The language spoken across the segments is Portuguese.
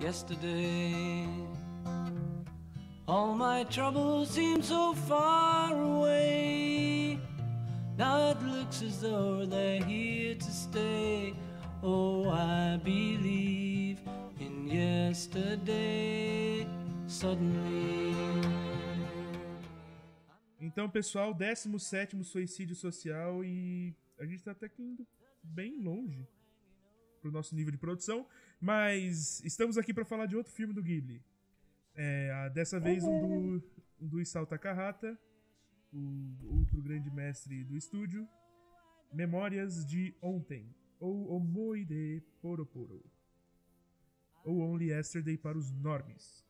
yesterday. All my troubles seem so far away. Now it looks as though they're here to stay. Oh, I believe in yesterday. Suddenly. Então, pessoal, 17 suicídio social e a gente tá até que indo bem longe pro nosso nível de produção, mas estamos aqui para falar de outro filme do Ghibli. É, dessa vez um do, um do Isao Takahata, o outro grande mestre do estúdio, Memórias de Ontem, ou Omoi de Poroporo, ou Only Yesterday para os normes.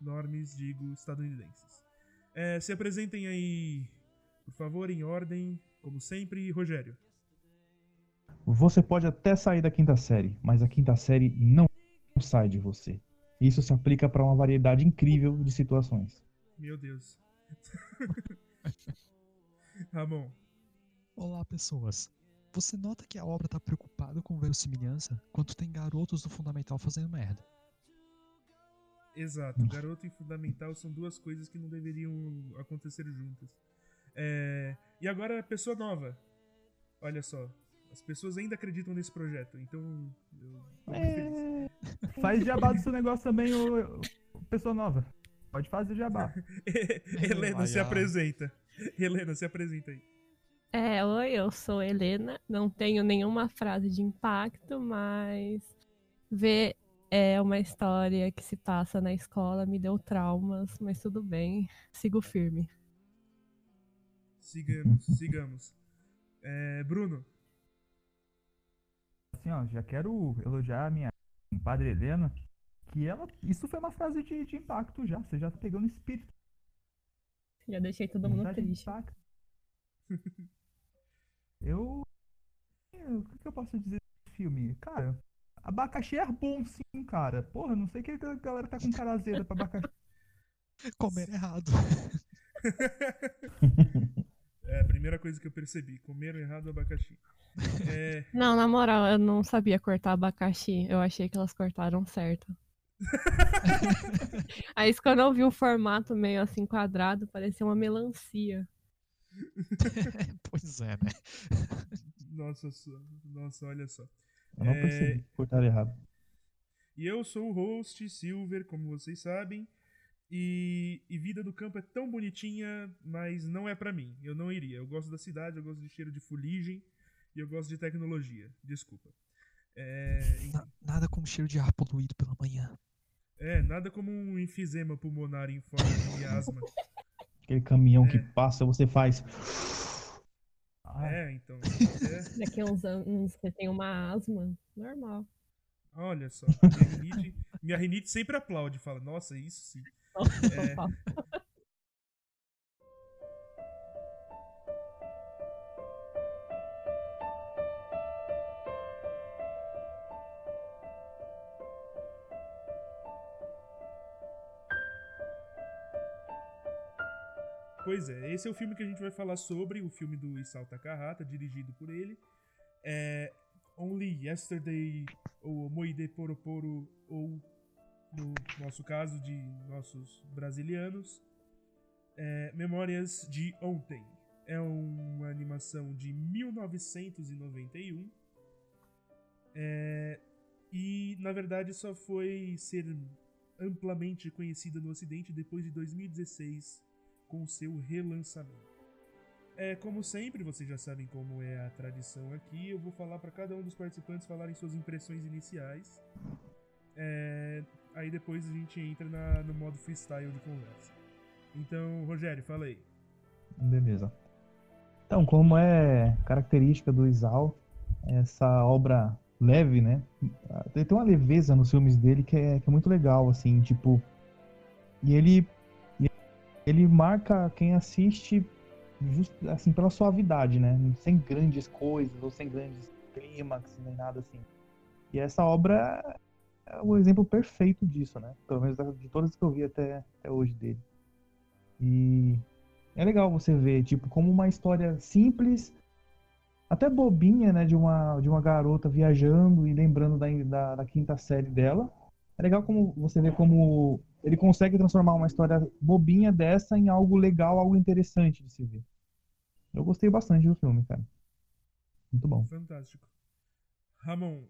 Normes, digo, estadunidenses. É, se apresentem aí, por favor, em ordem, como sempre, Rogério. Você pode até sair da quinta série, mas a quinta série não sai de você. Isso se aplica para uma variedade incrível de situações. Meu Deus. Ramon. Olá, pessoas. Você nota que a obra tá preocupada com verossimilhança quando tem garotos do fundamental fazendo merda. Exato. Garoto e fundamental são duas coisas que não deveriam acontecer juntas. É... E agora, pessoa nova. Olha só. As pessoas ainda acreditam nesse projeto, então eu é... Faz jabá do seu negócio também, ô, ô, pessoa nova. Pode fazer jabá. Helena se apresenta. Helena, se apresenta aí. É, oi, eu sou Helena. Não tenho nenhuma frase de impacto, mas ver é uma história que se passa na escola me deu traumas, mas tudo bem, sigo firme. Sigamos, sigamos. É, Bruno. Assim, ó, já quero elogiar a minha padre Helena, que ela. Isso foi uma frase de, de impacto já. Você já tá pegando espírito. Já deixei todo mundo triste. eu. O que eu posso dizer desse filme? Cara, abacaxi é bom sim, cara. Porra, não sei que a galera tá com cara azeda pra abacaxi. Comer errado. É a primeira coisa que eu percebi. Comeram errado o abacaxi. É... Não, na moral, eu não sabia cortar abacaxi. Eu achei que elas cortaram certo. Aí quando eu vi o formato meio assim quadrado, parecia uma melancia. pois é, né? Nossa, nossa, olha só. Eu não percebi, é... cortaram errado. E eu sou o host Silver, como vocês sabem. E, e, Vida do Campo é tão bonitinha, mas não é para mim. Eu não iria. Eu gosto da cidade, eu gosto de cheiro de fuligem e eu gosto de tecnologia. Desculpa. É... nada como cheiro de ar poluído pela manhã. É, nada como um enfisema pulmonar em forma de asma. Aquele caminhão é. que passa, você faz. É, então. É... Daqui a uns anos você tem uma asma, normal. Olha só, minha rinite, minha rinite sempre aplaude, fala, nossa, isso sim. É... Pois é, esse é o filme que a gente vai falar sobre, o filme do Isao Takahata, dirigido por ele. É Only Yesterday, ou Moide Poroporo, ou no nosso caso de nossos brasilianos, é Memórias de Ontem. É uma animação de 1991. É, e na verdade só foi ser amplamente conhecida no Ocidente depois de 2016 com seu relançamento. É, como sempre, vocês já sabem como é a tradição aqui. Eu vou falar para cada um dos participantes falarem suas impressões iniciais. É, aí depois a gente entra na, no modo freestyle de conversa. Então, Rogério, fala aí. Beleza. Então, como é característica do Isao, essa obra leve, né? Tem uma leveza nos filmes dele que é, que é muito legal, assim, tipo. E ele ele marca quem assiste just, assim pela suavidade, né? Sem grandes coisas ou sem grandes clímax nem nada assim. E essa obra é o exemplo perfeito disso, né? Pelo menos de todas que eu vi até, até hoje dele. E é legal você ver, tipo, como uma história simples, até bobinha, né? De uma, de uma garota viajando e lembrando da, da, da quinta série dela. É legal como você vê como ele consegue transformar uma história bobinha dessa em algo legal, algo interessante de se ver. Eu gostei bastante do filme, cara. Muito bom. Fantástico. Ramon,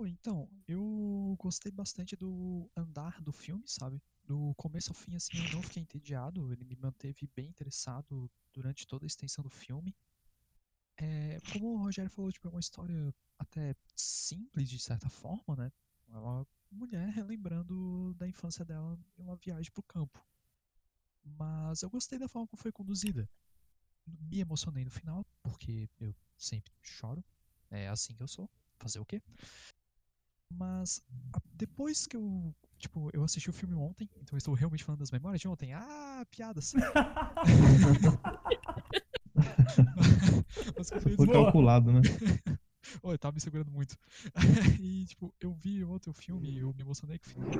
Então, eu gostei bastante do andar do filme, sabe? Do começo ao fim, assim, eu não fiquei entediado, ele me manteve bem interessado durante toda a extensão do filme. É, como o Rogério falou, tipo, é uma história até simples de certa forma, né? É uma mulher relembrando da infância dela em uma viagem pro campo. Mas eu gostei da forma como foi conduzida. Me emocionei no final, porque eu sempre choro. É assim que eu sou. Fazer o quê? Mas depois que eu, tipo, eu assisti o filme ontem, então eu estou realmente falando das memórias de ontem. Ah, piadas. Mas Foi calculado, né? Eu tava me segurando muito. E, tipo, eu vi ontem o filme e eu me emocionei com o final.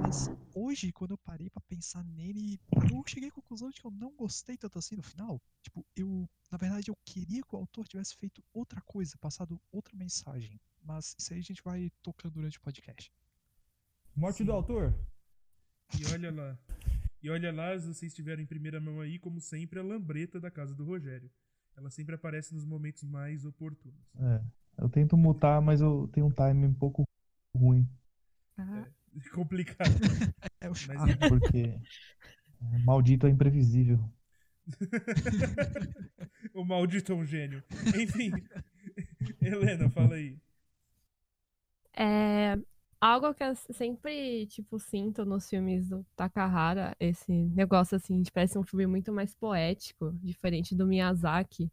Mas hoje, quando eu parei pra pensar nele, eu cheguei à conclusão de que eu não gostei tanto assim no final. Tipo, eu, na verdade, eu queria que o autor tivesse feito outra coisa, passado outra mensagem. Mas isso aí a gente vai tocando durante o podcast. Morte Sim. do autor? e olha lá. E olha lá, se vocês tiveram em primeira mão aí, como sempre, a lambreta da casa do Rogério. Ela sempre aparece nos momentos mais oportunos. É. Eu tento mutar, mas eu tenho um time um pouco ruim. Ah, Complicado. É o Mas charme. Porque é, maldito é imprevisível. o maldito é um gênio. Enfim. Helena, fala aí. É algo que eu sempre, tipo, sinto nos filmes do Takahara, esse negócio assim, de parece um filme muito mais poético, diferente do Miyazaki.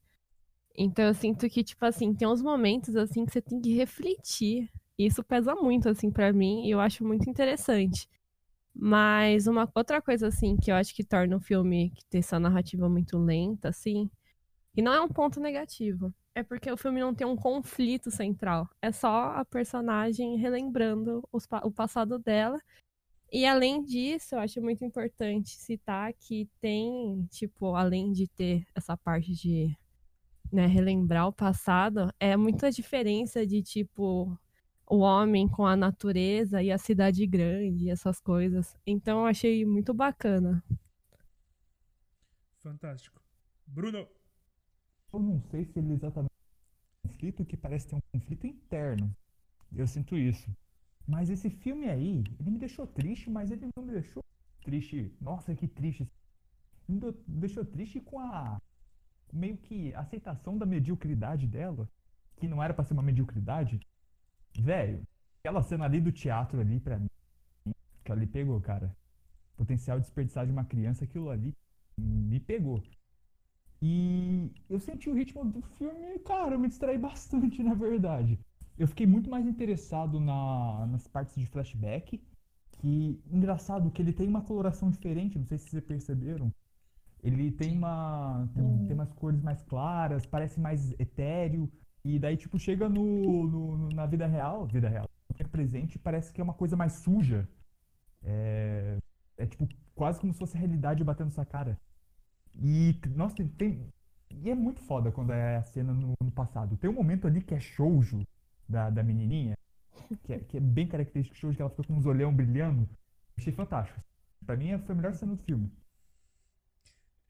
Então eu sinto que, tipo assim, tem uns momentos assim que você tem que refletir. E isso pesa muito, assim, pra mim, e eu acho muito interessante. Mas uma outra coisa, assim, que eu acho que torna o filme que tem essa narrativa muito lenta, assim, e não é um ponto negativo. É porque o filme não tem um conflito central. É só a personagem relembrando os o passado dela. E além disso, eu acho muito importante citar que tem, tipo, além de ter essa parte de né, relembrar o passado, é muita diferença de, tipo, o homem com a natureza e a cidade grande, essas coisas. Então eu achei muito bacana. Fantástico. Bruno. Eu não sei se ele exatamente tem um conflito que parece ter um conflito interno. Eu sinto isso. Mas esse filme aí, ele me deixou triste, mas ele não me deixou triste. Nossa, que triste. Me deixou triste com a meio que aceitação da mediocridade dela, que não era pra ser uma mediocridade. Velho, aquela cena ali do teatro ali pra mim, que ali pegou, cara. Potencial desperdiçado de uma criança, aquilo ali me pegou. E eu senti o ritmo do filme, cara, eu me distraí bastante, na verdade. Eu fiquei muito mais interessado na, nas partes de flashback, que engraçado que ele tem uma coloração diferente, não sei se vocês perceberam. Ele tem uma tem, tem umas cores mais claras, parece mais etéreo, e daí tipo chega no, no- na vida real, vida real, no tempo presente, parece que é uma coisa mais suja. É, é tipo quase como se fosse a realidade batendo sua cara. E, nossa, tem, tem- E é muito foda quando é a cena no, no passado. Tem um momento ali que é shoujo da, da menininha, que é, que é bem característico shoujo, que ela fica com uns olhão brilhando. Achei fantástico. Pra mim, foi a melhor cena do filme.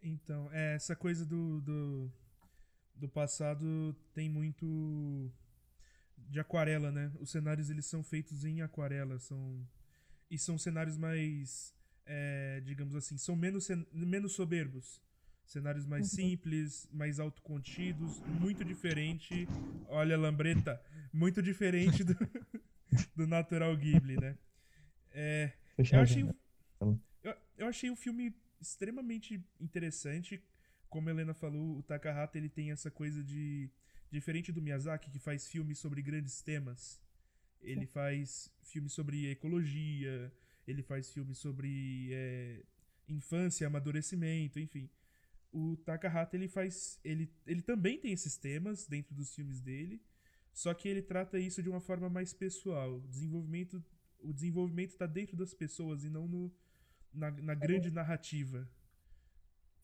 Então, é, essa coisa do, do, do passado tem muito de aquarela, né? Os cenários eles são feitos em aquarela, são e são cenários mais, é, digamos assim, são menos menos soberbos, cenários mais simples, mais autocontidos, muito diferente. Olha, Lambreta, muito diferente do, do Natural Ghibli, né? É, eu achei, eu, eu achei o filme extremamente interessante. Como a Helena falou, o Takahata ele tem essa coisa de. Diferente do Miyazaki, que faz filmes sobre grandes temas. Ele faz filmes sobre ecologia, ele faz filmes sobre é, infância, amadurecimento, enfim. O Takahata ele faz. Ele, ele também tem esses temas dentro dos filmes dele, só que ele trata isso de uma forma mais pessoal. Desenvolvimento, o desenvolvimento está dentro das pessoas e não no, na, na grande narrativa.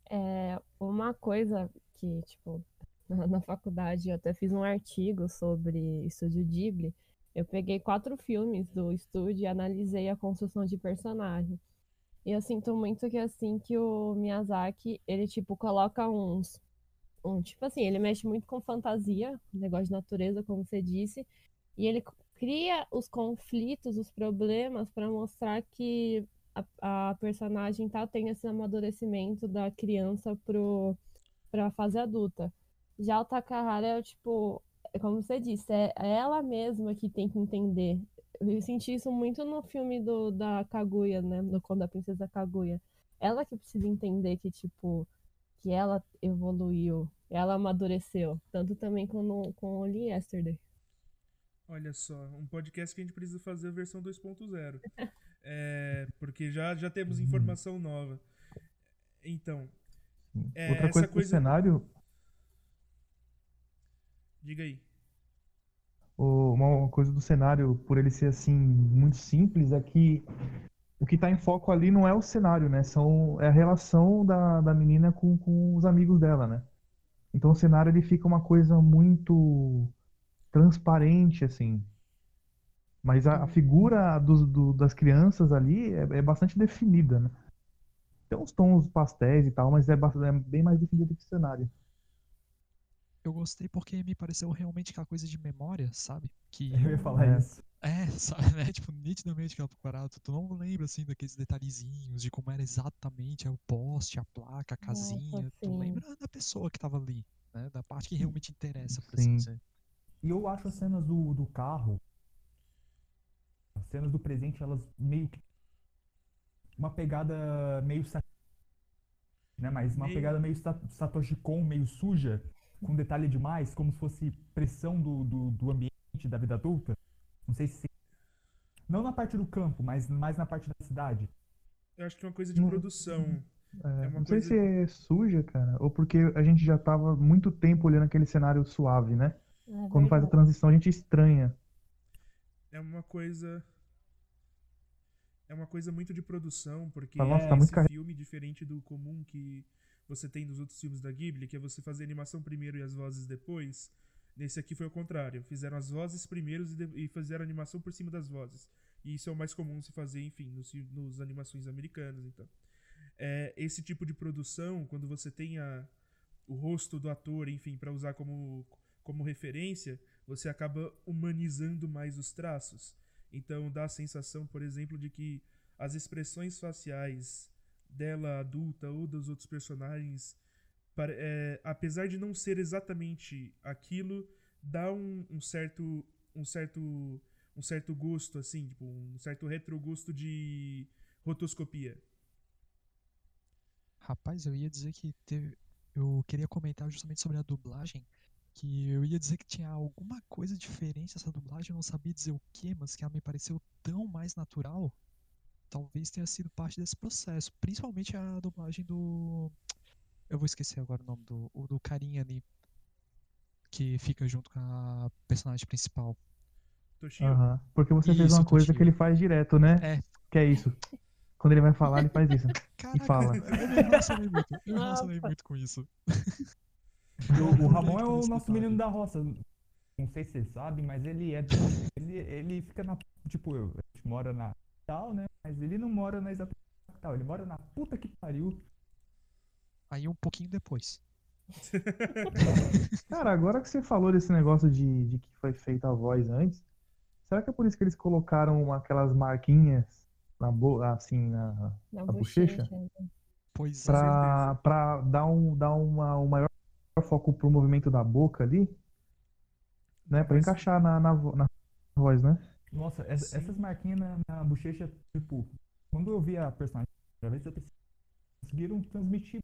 É uma coisa que, tipo, na, na faculdade eu até fiz um artigo sobre Estúdio Ghibli. Eu peguei quatro filmes do estúdio e analisei a construção de personagem. E eu sinto muito que assim que o Miyazaki, ele tipo coloca uns um, tipo assim, ele mexe muito com fantasia, negócio de natureza, como você disse, e ele cria os conflitos, os problemas para mostrar que a, a, personagem tá tendo esse amadurecimento da criança pro para a fase adulta. Já o Takahara é tipo, é como você disse, é ela mesma que tem que entender. Eu senti isso muito no filme do, da Kaguya, né? No Conto da Princesa Kaguya. Ela que precisa entender que, tipo, que ela evoluiu, ela amadureceu. Tanto também com, com o Lee Yesterday. Olha só, um podcast que a gente precisa fazer a versão 2.0. é, porque já, já temos informação nova. Então. É, Outra coisa, coisa do cenário. Diga aí. Uma coisa do cenário, por ele ser assim, muito simples, é que o que está em foco ali não é o cenário, né? São, é a relação da, da menina com, com os amigos dela, né? Então o cenário ele fica uma coisa muito transparente, assim. Mas a, a figura do, do, das crianças ali é, é, bastante definida, né? Tem uns tons pastéis e tal, mas é, é bem mais definido que o cenário. Eu gostei porque me pareceu realmente aquela coisa de memória, sabe? Que eu ia falar é. isso. É, sabe, né? Tipo, nitidamente aquela parada, tu não lembra, assim, daqueles detalhezinhos de como era exatamente o poste, a placa, a casinha. Nossa, tu lembra da pessoa que tava ali, né? Da parte que realmente interessa, por assim dizer. E eu acho as cenas do, do carro, as cenas do presente, elas meio que. Uma pegada meio. Né? Mas uma meio... pegada meio Satoshi Kon, meio suja, com detalhe demais, como se fosse pressão do, do, do ambiente da vida adulta. Não sei se. Não na parte do campo, mas mais na parte da cidade. Eu acho que é uma coisa de não, produção. É, é não sei se é suja, cara, ou porque a gente já tava muito tempo olhando aquele cenário suave, né? É Quando faz a transição, a gente estranha. É uma coisa. É uma coisa muito de produção, porque Nossa, é tá esse filme diferente do comum que você tem nos outros filmes da Ghibli, que é você fazer a animação primeiro e as vozes depois. Nesse aqui foi o contrário. Fizeram as vozes primeiros e, e fizeram a animação por cima das vozes. E isso é o mais comum se fazer, enfim, nos, nos animações americanas, então. É, esse tipo de produção, quando você tem a, o rosto do ator, enfim, para usar como, como referência, você acaba humanizando mais os traços. Então dá a sensação, por exemplo, de que as expressões faciais dela adulta ou dos outros personagens, é, apesar de não ser exatamente aquilo, dá um, um, certo um certo um certo gosto assim, tipo, um certo retrogosto de rotoscopia. Rapaz, eu ia dizer que teve eu queria comentar justamente sobre a dublagem, que eu ia dizer que tinha alguma coisa diferente essa dublagem, eu não sabia dizer o que, mas que ela me pareceu tão mais natural. Talvez tenha sido parte desse processo, principalmente a dublagem do eu vou esquecer agora o nome do o do carinha ali que fica junto com a personagem principal. Toshio. Uhum. Porque você isso, fez uma coisa que ele faz direto, né? É. Que é isso. Quando ele vai falar, ele faz isso. Caraca, e fala. Eu me relacionei muito, eu me relacionei muito com isso. O, o Ramon é o nosso menino da roça. Não sei se vocês sabem, mas ele é. Ele, ele fica na. Tipo, eu, a gente mora na capital, né? Mas ele não mora na exata capital, ele mora na puta que pariu. Aí um pouquinho depois. Cara, agora que você falou desse negócio de, de que foi feita a voz antes, será que é por isso que eles colocaram aquelas marquinhas na boca, assim, na, na, na bochecha? bochecha? Né? Pois pra, é. Pra dar, um, dar uma, um maior foco pro movimento da boca ali, né? Pra encaixar na, na, na voz, né? Nossa, essa, essas marquinhas na, na, bochecha, tipo, quando eu vi a personagem, vez eu pensei, conseguiram transmitir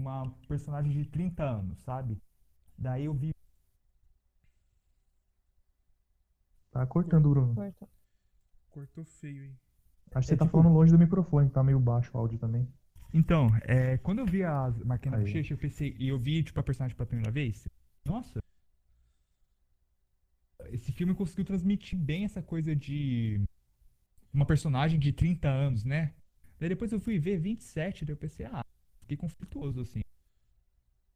uma personagem de 30 anos, sabe? Daí eu vi. Tá cortando, Bruno. Cortou. Cortou feio, hein? Acho que é você tá tipo... falando longe do microfone, tá meio baixo o áudio também. Então, é, quando eu vi a máquina bochecha, eu pensei, e eu vi tipo, a personagem pela primeira vez, nossa, esse filme conseguiu transmitir bem essa coisa de uma personagem de 30 anos, né? Daí depois eu fui ver 27, daí eu pensei, ah, fiquei conflituoso assim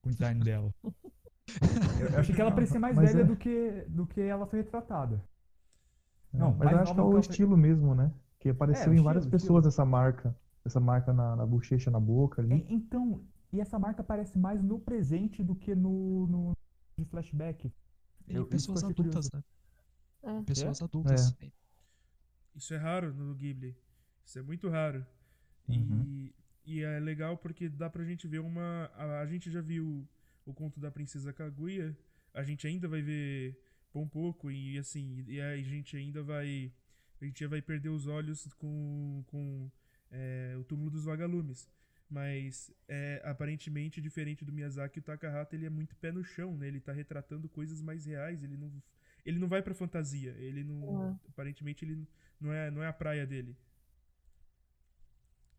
com o design dela. eu, achei que ela parecia mais Mas velha é... do, que, do que ela foi retratada. Não, Mas eu acho que é o estilo mesmo, né? Que apareceu É, em várias estilo, pessoas essa marca. Essa marca na, na bochecha, na boca ali. É, então, e essa marca aparece mais no presente do que no, no de flashback. Eu- pessoas adultas, curioso. né? É. Pessoas adultas. Isso é raro no Ghibli. Isso é muito raro. Uhum. E, e é legal porque dá pra gente ver uma. A, a gente já viu o conto da Princesa Kaguya. A gente ainda vai ver Pompoco e assim. E a gente ainda vai. A gente vai perder os olhos com, com é, o túmulo dos vagalumes. Mas é, aparentemente, diferente do Miyazaki, o Takahata ele é muito pé no chão, né? Ele tá retratando coisas mais reais, ele não, ele não vai pra fantasia. Ele não. Aparentemente ele não é, não é a praia dele.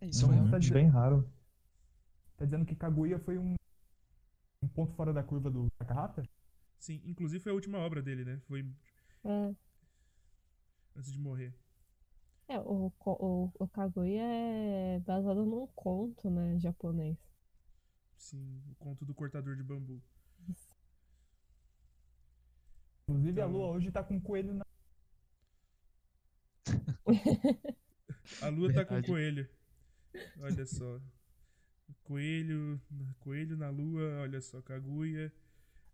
É isso, Uhum, foi tá dizendo- Bem raro. Tá dizendo que Kaguya foi um, um ponto fora da curva do Takahata? Sim, inclusive foi a última obra dele, né? Foi É. antes de morrer. É, o, o, o Kaguya é baseado num conto, né, japonês. Sim, o conto do cortador de bambu. Inclusive a Então- Lua hoje tá com um coelho na. A lua tá com coelho. Olha só. Coelho, coelho na lua, olha só, Kaguya.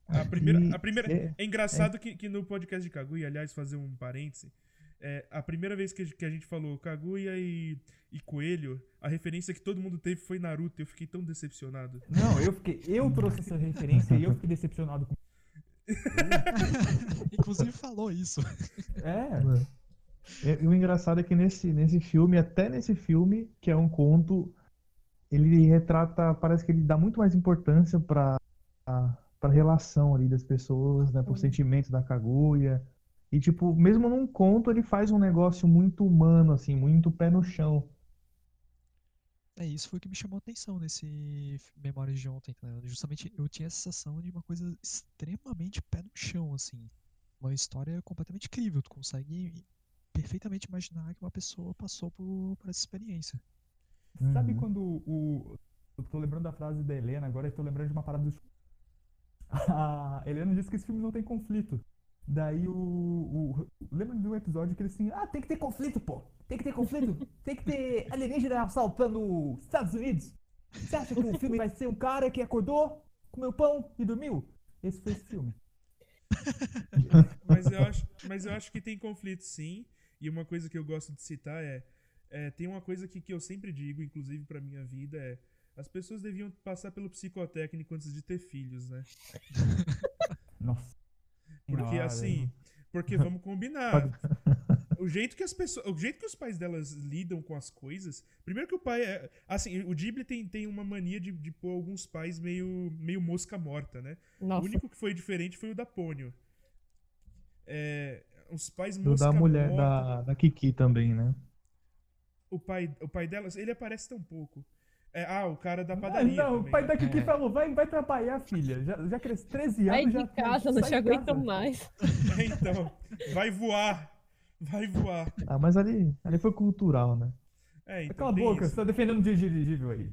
A primeira, a primeira, é- é engraçado que, que no podcast de Kaguya, aliás, fazer um parêntese, é, a primeira vez que, a- que a gente falou Kaguya e, e Coelho, a referência que todo mundo teve foi Naruto. Eu fiquei tão decepcionado. Não, eu fiquei. Eu trouxe essa referência e eu fiquei decepcionado com. Inclusive falou isso. É. E, e o engraçado é que nesse, nesse filme, até nesse filme, que é um conto, ele retrata, parece que ele dá muito mais importância para para relação ali das pessoas, né, pro sentimento da Kaguya. E tipo, mesmo num conto, ele faz um negócio muito humano assim, muito pé no chão. É, isso foi o que me chamou a atenção nesse Memórias de Ontem, tá ligado? Justamente eu tinha a sensação de uma coisa extremamente pé no chão, assim. Uma história completamente incrível. Tu consegue perfeitamente imaginar que uma pessoa passou por, por essa experiência. Sabe Uhum. quando o. Eu tô lembrando da frase da Helena agora e tô lembrando de uma parada do. A Helena disse que esse filme não tem conflito. Daí o. o lembra de um episódio que ele assim, ah, tem que ter conflito, pô! Tem que ter conflito! Tem que ter alienígena assaltando os Estados Unidos! Você acha que o filme vai ser um cara que acordou, comeu pão e dormiu? Esse foi esse filme. Mas eu acho, mas eu acho que tem conflito sim. E uma coisa que eu gosto de citar é, é, tem uma coisa que, que eu sempre digo, inclusive pra minha vida, é as pessoas deviam passar pelo psicotécnico antes de ter filhos, né? Nossa. Porque assim, porque vamos combinar. O jeito que as pessoas, o jeito que os pais delas lidam com as coisas, primeiro que o pai é, assim, o Ghibli tem, tem uma mania de, de pôr alguns pais meio meio mosca morta, né? O Nossa, único que foi diferente foi o da Pônio. É, os pais o mosca da mulher, morta. da, da Kiki também, né? O pai, o pai delas, ele aparece tão pouco. É, ah, o cara da Ah, padaria não, também. o pai da Kiki É. falou, vai, vai trabalhar, filha. Já, já cresce 13 sai anos, de já casa, não te aguento casa. mais. então, vai voar. Vai voar. Ah, mas ali, ali foi cultural, né? É, então Cala a boca, isso. você tá defendendo o dirigível aí.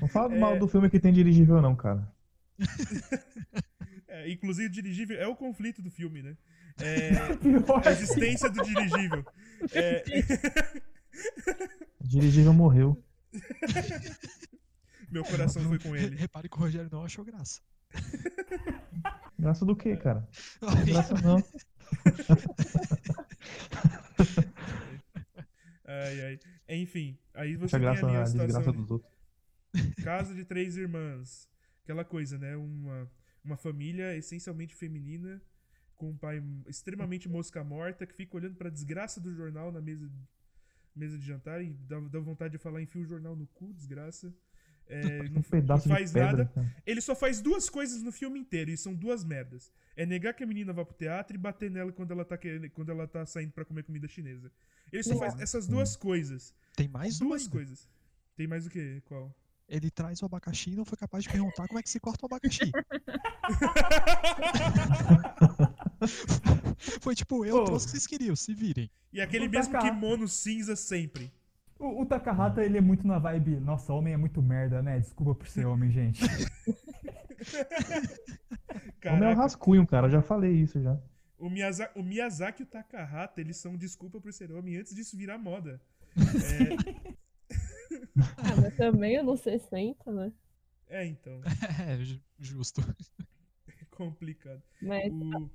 Não fala É. mal do filme que tem dirigível, não, cara. É, inclusive, o dirigível é o conflito do filme, né? É, a existência do dirigível. É, O dirigível morreu. meu coração foi com ele. Repare que o Rogério não achou graça. Graça do quê, cara? Graça não. Ai, ai. Enfim, aí você Acha tem graça ali na a situação desgraça dos outros. Casa de três irmãs. Aquela coisa, né? Uma, uma família essencialmente feminina, com um pai extremamente mosca morta, que fica olhando pra desgraça do jornal na mesa, mesa de jantar e dá, dá vontade de falar, enfia o jornal no cu, desgraça. É, não, Um não faz pedra. nada. cara. Ele só faz duas coisas no filme inteiro, e são duas merdas. É negar que a menina vá pro teatro e bater nela quando ela tá, querendo, quando ela tá saindo pra comer comida chinesa. Ele só faz essas duas coisas. Tem mais duas coisas. Tem mais o que? Qual? Ele traz o abacaxi e não foi capaz de perguntar como é que se corta o abacaxi. Foi tipo, eu Ô. trouxe o que vocês queriam, se virem. E aquele O mesmo Taka- kimono cinza sempre. O, o Takahata, ele é muito na vibe, nossa, homem é muito merda, né? Desculpa por ser homem, gente. Homem é um rascunho, cara. Eu já falei isso já. o, Miyazaki, o Miyazaki e o Takahata, eles são desculpa por ser homem antes disso virar moda. Ah, mas também anos 60, né? É, é então, É, ju- justo. é complicado. Mas O,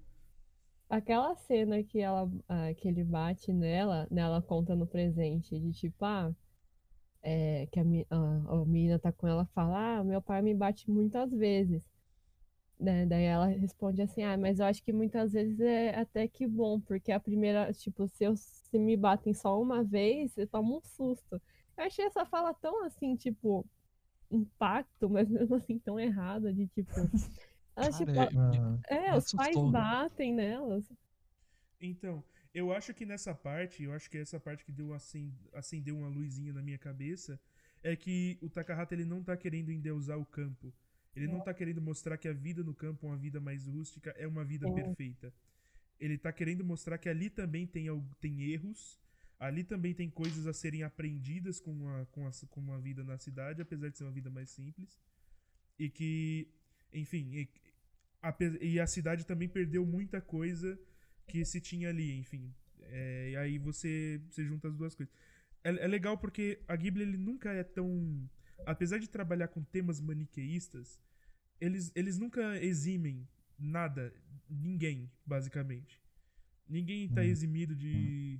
aquela cena que, ela, ah, que ele bate nela, nela conta no presente, de tipo, ah, é, que a, a, a menina tá com ela fala, ah, meu pai me bate muitas vezes. Né? Daí ela responde assim, ah, mas eu acho que muitas vezes é até que bom, porque a primeira, tipo, se, eu, se me batem só uma vez, eu tomo um susto. Eu achei essa fala tão assim, tipo, impacto, mas mesmo assim tão errada, de tipo. Ela, tipo, é, me os pais batem nelas. Então, eu acho que nessa parte, eu acho que essa parte que deu acen- acendeu uma luzinha na minha cabeça, é que o Takahata ele não tá querendo endeusar o campo. Ele não tá querendo mostrar que a vida no campo, uma vida mais rústica, é uma vida É. perfeita. Ele tá querendo mostrar que ali também tem, tem erros, ali também tem coisas a serem aprendidas com a, com, a, com uma vida na cidade, apesar de ser uma vida mais simples. E que, enfim, e, ape- e a cidade também perdeu muita coisa que se tinha ali, enfim. É, e aí você, você junta as duas coisas. É, é legal porque a Ghibli ele nunca é tão. Apesar de trabalhar com temas maniqueístas, eles, eles nunca eximem nada, ninguém, basicamente. Ninguém tá Hum. eximido de,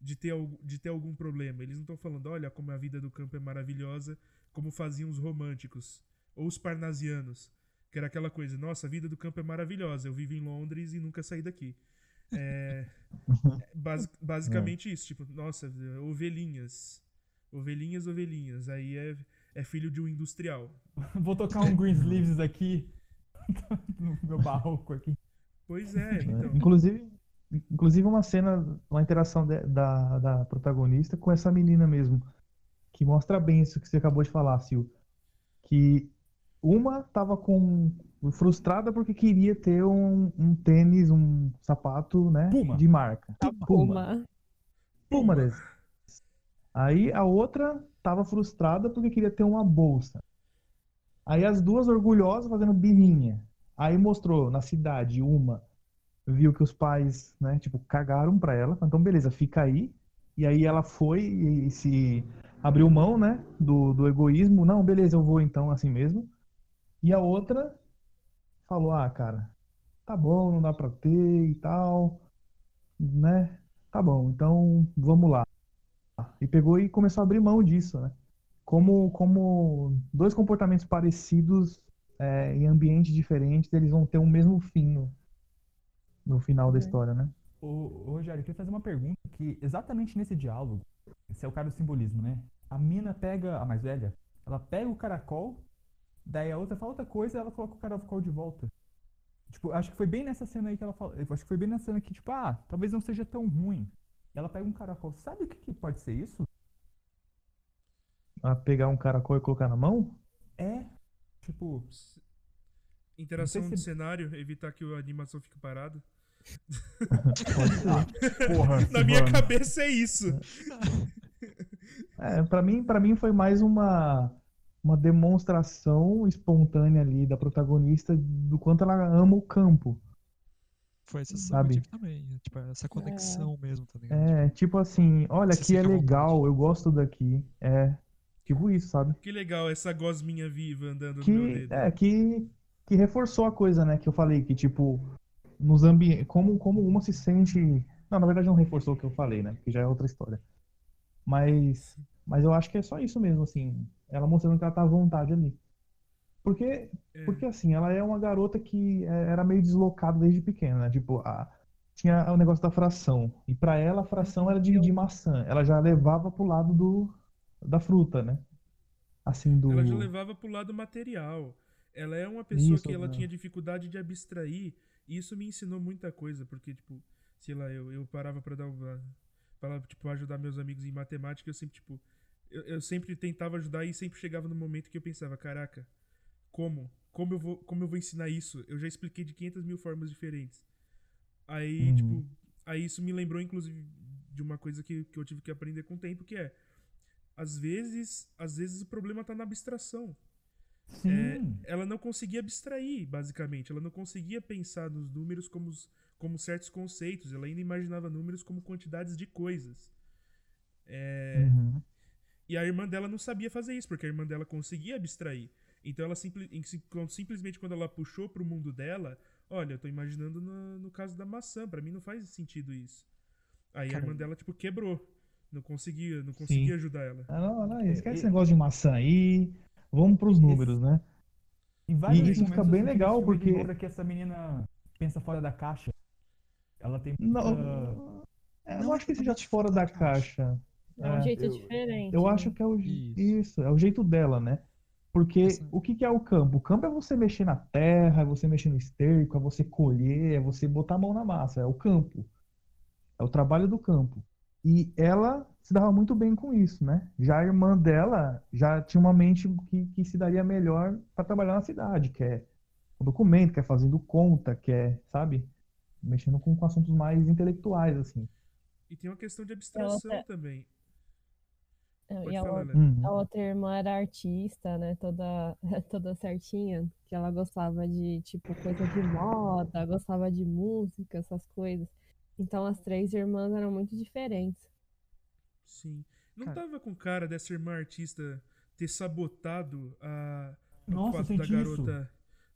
de, ter, de ter algum problema. Eles não estão falando, olha como a vida do campo é maravilhosa, como faziam os românticos, ou os parnasianos. Que era aquela coisa, nossa, a vida do campo é maravilhosa, eu vivo em Londres e nunca saí daqui. É, basi- basicamente isso, tipo, nossa, ovelhinhas. Ovelhinhas, ovelhinhas. Aí é, é filho de um industrial. Vou tocar um Greensleeves aqui no meu barroco aqui. Pois é, É, então. Inclusive, inclusive uma cena, uma interação de- da, da protagonista com essa menina mesmo, que mostra bem isso que você acabou de falar, Sil. Que uma tava com frustrada porque queria ter um, um tênis, um sapato, né, Puma. de marca. A Puma. Puma. Puma desse. Aí a outra tava frustrada porque queria ter uma bolsa. Aí as duas orgulhosas fazendo birrinha. Aí mostrou na cidade uma viu que os pais, né, tipo, cagaram pra ela. Então beleza, fica aí. E aí ela foi e se abriu mão, né, do, do egoísmo. Não, beleza, eu vou então assim mesmo. E a outra falou: "Ah, cara, tá bom, não dá pra ter e tal, né? Tá bom, então vamos lá. E pegou e começou a abrir mão disso, né? Como, como dois comportamentos parecidos é, em ambientes diferentes, eles vão ter o mesmo fim no, no final da É. história, né? Ô, ô, Rogério, eu queria fazer uma pergunta que exatamente nesse diálogo, esse é o cara do simbolismo, né? A mina pega, a mais velha, ela pega o caracol, daí a outra fala outra coisa e ela coloca o caracol de volta. Tipo, acho que foi bem nessa cena aí que ela fala. Acho que foi bem nessa cena que, tipo, ah, talvez não seja tão ruim. Ela pega um caracol. Sabe o que, que pode ser isso? A pegar um caracol e colocar na mão? É, tipo, Interação de se- cenário, evitar que a animação fique parada. Pode ser. porra, Na minha Silvano. cabeça é isso. É, para mim, para mim foi mais uma uma demonstração espontânea ali da protagonista do quanto ela ama o campo. Foi essa Sabe? que também. né? Tipo, essa conexão mesmo, tá ligado? É, tipo assim, olha, aqui é legal, eu gosto daqui. É, tipo isso, sabe? Que legal essa gosminha viva andando no meu Que, dedo. é, que, que reforçou a coisa, né? Que eu falei, que tipo, nos ambientes, como, como uma se sente. Não, na verdade não reforçou o que eu falei, né? Porque já é outra história. Mas, mas eu acho que é só isso mesmo, assim. Ela mostrando que ela tá à vontade ali. Porque, É. porque assim, ela é uma garota que é, era meio deslocada desde pequena, né? Tipo, a, tinha o negócio da fração. E pra ela, a fração era dividir maçã. Ela já levava pro lado do, da fruta, né? Assim, do. Ela já levava pro lado material. Ela é uma pessoa Isso, que ela né? tinha dificuldade de abstrair. E isso me ensinou muita coisa, porque, tipo, sei lá, eu, eu parava pra dar uma. Pra, tipo, ajudar meus amigos em matemática, eu sempre, tipo. Eu, eu sempre tentava ajudar e sempre chegava no momento que eu pensava, caraca, como? Como eu vou, como eu vou ensinar isso? Eu já expliquei de 500 mil formas diferentes. Aí, Uhum. tipo, aí isso me lembrou, inclusive, de uma coisa que, que eu tive que aprender com o tempo, que é. Às vezes, às vezes o problema tá na abstração. sim. ela não conseguia abstrair, basicamente. Ela não conseguia pensar nos números como, os- como certos conceitos. Ela ainda imaginava números como quantidades de coisas. É, Uhum. E a irmã dela não sabia fazer isso, porque a irmã dela conseguia abstrair. Então ela simpli- sim- simplesmente quando ela puxou pro mundo dela, olha, eu tô imaginando no, no caso da maçã, pra mim não faz sentido isso. Aí a Cara, irmã dela, tipo, quebrou. Não conseguia, não conseguia ajudar ela. Ah, não, não, esquece e- esse negócio de maçã aí. Vamos pros números, né? Em vários E isso fica bem legal, porque- lembra que essa menina pensa fora da caixa. Ela tem Não, muita- é, eu Não acho que seja fora da caixa. É um É, jeito eu- diferente. Eu né? acho que é o Isso. isso, é o jeito dela, né? Porque Essa- o que que é o campo? O campo é você mexer na terra, é você mexer no esterco, é você colher, é você botar a mão na massa, é o campo. É o trabalho do campo. E ela se dava muito bem com isso, né? Já a irmã dela já tinha uma mente que, que se daria melhor para trabalhar na cidade, que é o documento, que é fazendo conta, que é, sabe? Mexendo com, com assuntos mais intelectuais, assim. E tem uma questão de abstração Outra- também. Pode e a, falar, Léo. Uhum. a outra irmã era artista, né? Toda, toda certinha. Que ela gostava de, tipo, coisa de moda, gostava de música, essas coisas. Então as três irmãs eram muito diferentes. Sim. Não Cara- tava com cara dessa irmã artista ter sabotado a, o Nossa, eu fato da isso. garota.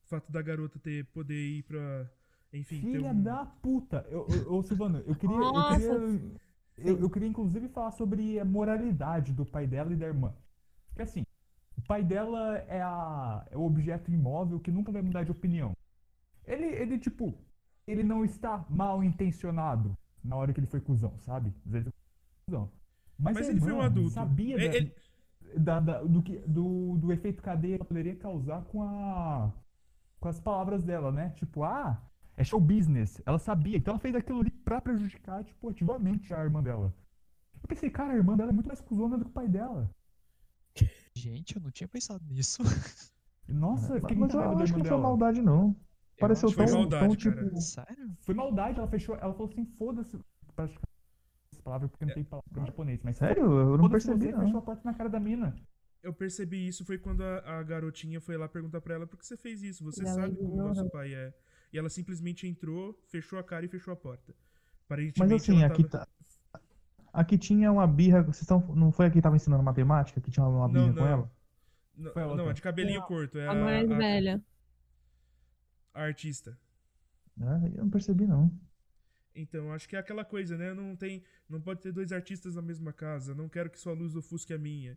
O fato da garota ter poder ir pra. Enfim, Filha um. da puta! Eu, eu, ô, Silvano, eu queria, eu queria. Eu, eu queria inclusive falar sobre a moralidade do pai dela e da irmã. Porque assim, o pai dela é, a, é o objeto imóvel que nunca vai mudar de opinião. Ele, ele, tipo, ele não está mal intencionado na hora que ele foi cuzão, sabe? Às vezes ele foi cuzão. Mas, Mas ele foi um adulto. sabia ele- da- da- do, que, do, do efeito cadeia que ela poderia causar com a com as palavras dela, né? Tipo, ah, é show business. Ela sabia, então ela fez aquilo ali pra prejudicar, tipo, ativamente a irmã dela. Eu pensei, cara, a irmã dela é muito mais cuzona do que o pai dela. Gente, eu não tinha pensado nisso. Nossa, eu fiquei Mas muito eu acho que não foi maldade, não. Pareceu acho que tão, foi tão maldade, tipo. Sério? Foi maldade, ela fechou, ela falou assim, foda-se. Praticamente essa palavra porque não tem palavra em japonês, mas Sério? Eu não percebi, você, fechou não. a porta na cara da mina. Eu percebi isso foi quando a, a garotinha foi lá perguntar pra ela por que você fez isso? Você E ela sabe como ignorou. nosso pai é. E ela simplesmente entrou, fechou a cara e fechou a porta. Mas assim, ela aqui tava... tá. Aqui tinha uma birra. Vocês tão, não foi aqui que tava ensinando matemática? Que tinha uma birra Não, com não. ela? Não, Foi a não, a de cabelinho curto. É A a, mais a- velha. a artista. É, eu não percebi, não. Então, acho que é aquela coisa, né? Não tem, não pode ter dois artistas na mesma casa. Não quero que sua luz ofusque a minha.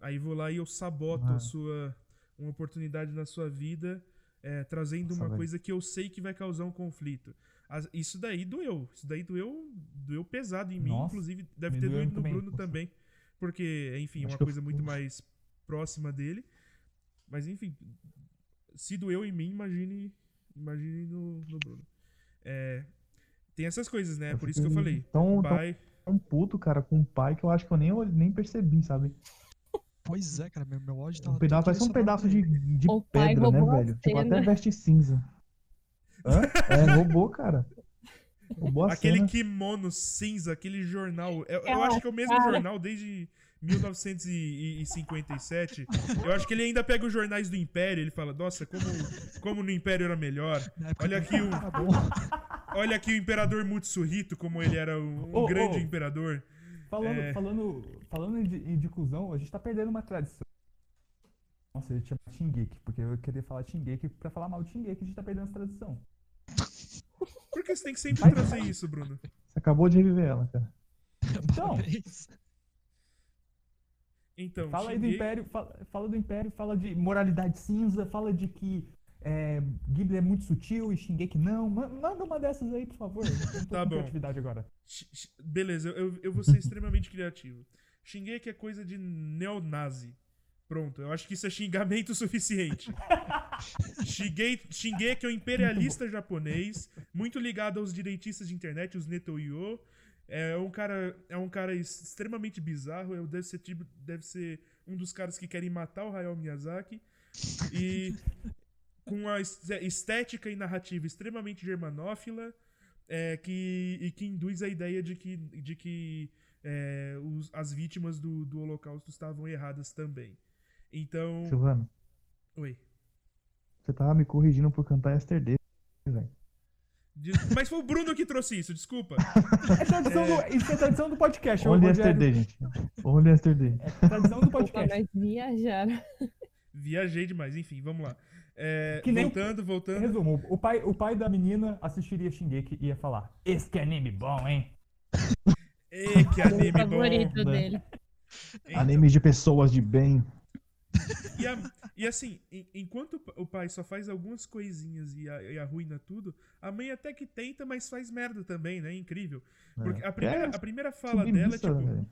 Aí vou lá e eu saboto Ah. a sua uma oportunidade na sua vida, é, trazendo Nossa, uma velho. coisa que eu sei que vai causar um conflito. As- isso daí doeu. Isso daí doeu, doeu pesado em mim, Nossa, inclusive deve ter doído no também. Bruno também, porque, enfim, é uma que eu coisa muito mais próxima dele. Mas enfim, se doeu em mim, imagine, imagine no, no Bruno. É, tem essas coisas, né? Eu Por isso que eu falei. tão- o pai, Um puto, cara, com um pai que eu acho que eu nem, nem percebi, sabe? Pois é, cara, meu, meu ódio tava Um pedaço, parece um pedaço de, de pedra, né, velho? Tipo, cena. até veste cinza. Hã? É, roubou, cara. Roubou a aquele cena. kimono cinza, aquele jornal. Eu, eu acho que é o mesmo cara. jornal desde 1957. Eu acho que ele ainda pega os jornais do Império. Ele fala: Nossa, como, como no Império era melhor. Olha aqui o- imperador. Olha aqui o Imperador Mutsuhito, como ele era um, um Ô, grande ô. imperador. Falando, É. falando, falando de, de cuzão, a gente tá perdendo uma tradição. Nossa, eu tinha Shingeki, porque eu queria falar Shingeki pra falar mal de Shingeki, a gente tá perdendo essa tradição. Por que você tem que sempre Mas- trazer isso, Bruno? Você acabou de reviver ela, cara. Então. Então, fala aí do Shingeki- Império, fala, fala do Império, fala de moralidade cinza, fala de que é, Ghibli é muito sutil e Shingeki não. Ma- Manda uma dessas aí, por favor. Eu Tá bom. criatividade agora. Beleza, eu, eu vou ser extremamente criativo. Shingeki é coisa de neonazi. Pronto, eu acho que isso é xingamento suficiente. Shingeki, é um imperialista japonês, muito ligado aos direitistas de internet, os Netoyo. É um cara, é um cara extremamente bizarro, é- deve ser, tipo- deve ser um dos caras que querem matar o Hayao Miyazaki. E com a es- estética e narrativa extremamente germanófila, é, que, e que induz a ideia de que, de que é, os- as vítimas do, do Holocausto estavam erradas também. Então. Silvano, Oi. você tava me corrigindo por cantar Yesterday, velho. Mas foi o Bruno que trouxe isso, desculpa. É tradição do, isso é tradição do podcast, Only yesterday, gente. Only yesterday. É tradição do Opa, podcast. mas viajaram. Viajei demais, enfim, vamos lá. É, Que nem- voltando, voltando. Resumo, o pai, o pai da menina assistiria Shingeki e ia falar: Esse que é anime bom, hein? Que anime bom. favorito né? dele. Então, Anime de pessoas de bem. E, a- e assim, en- enquanto o pai só faz algumas coisinhas e, a- e arruina tudo, a mãe até que tenta, mas faz merda também, né? Incrível. Porque a primeira, É, a primeira fala dela é tipo. velho.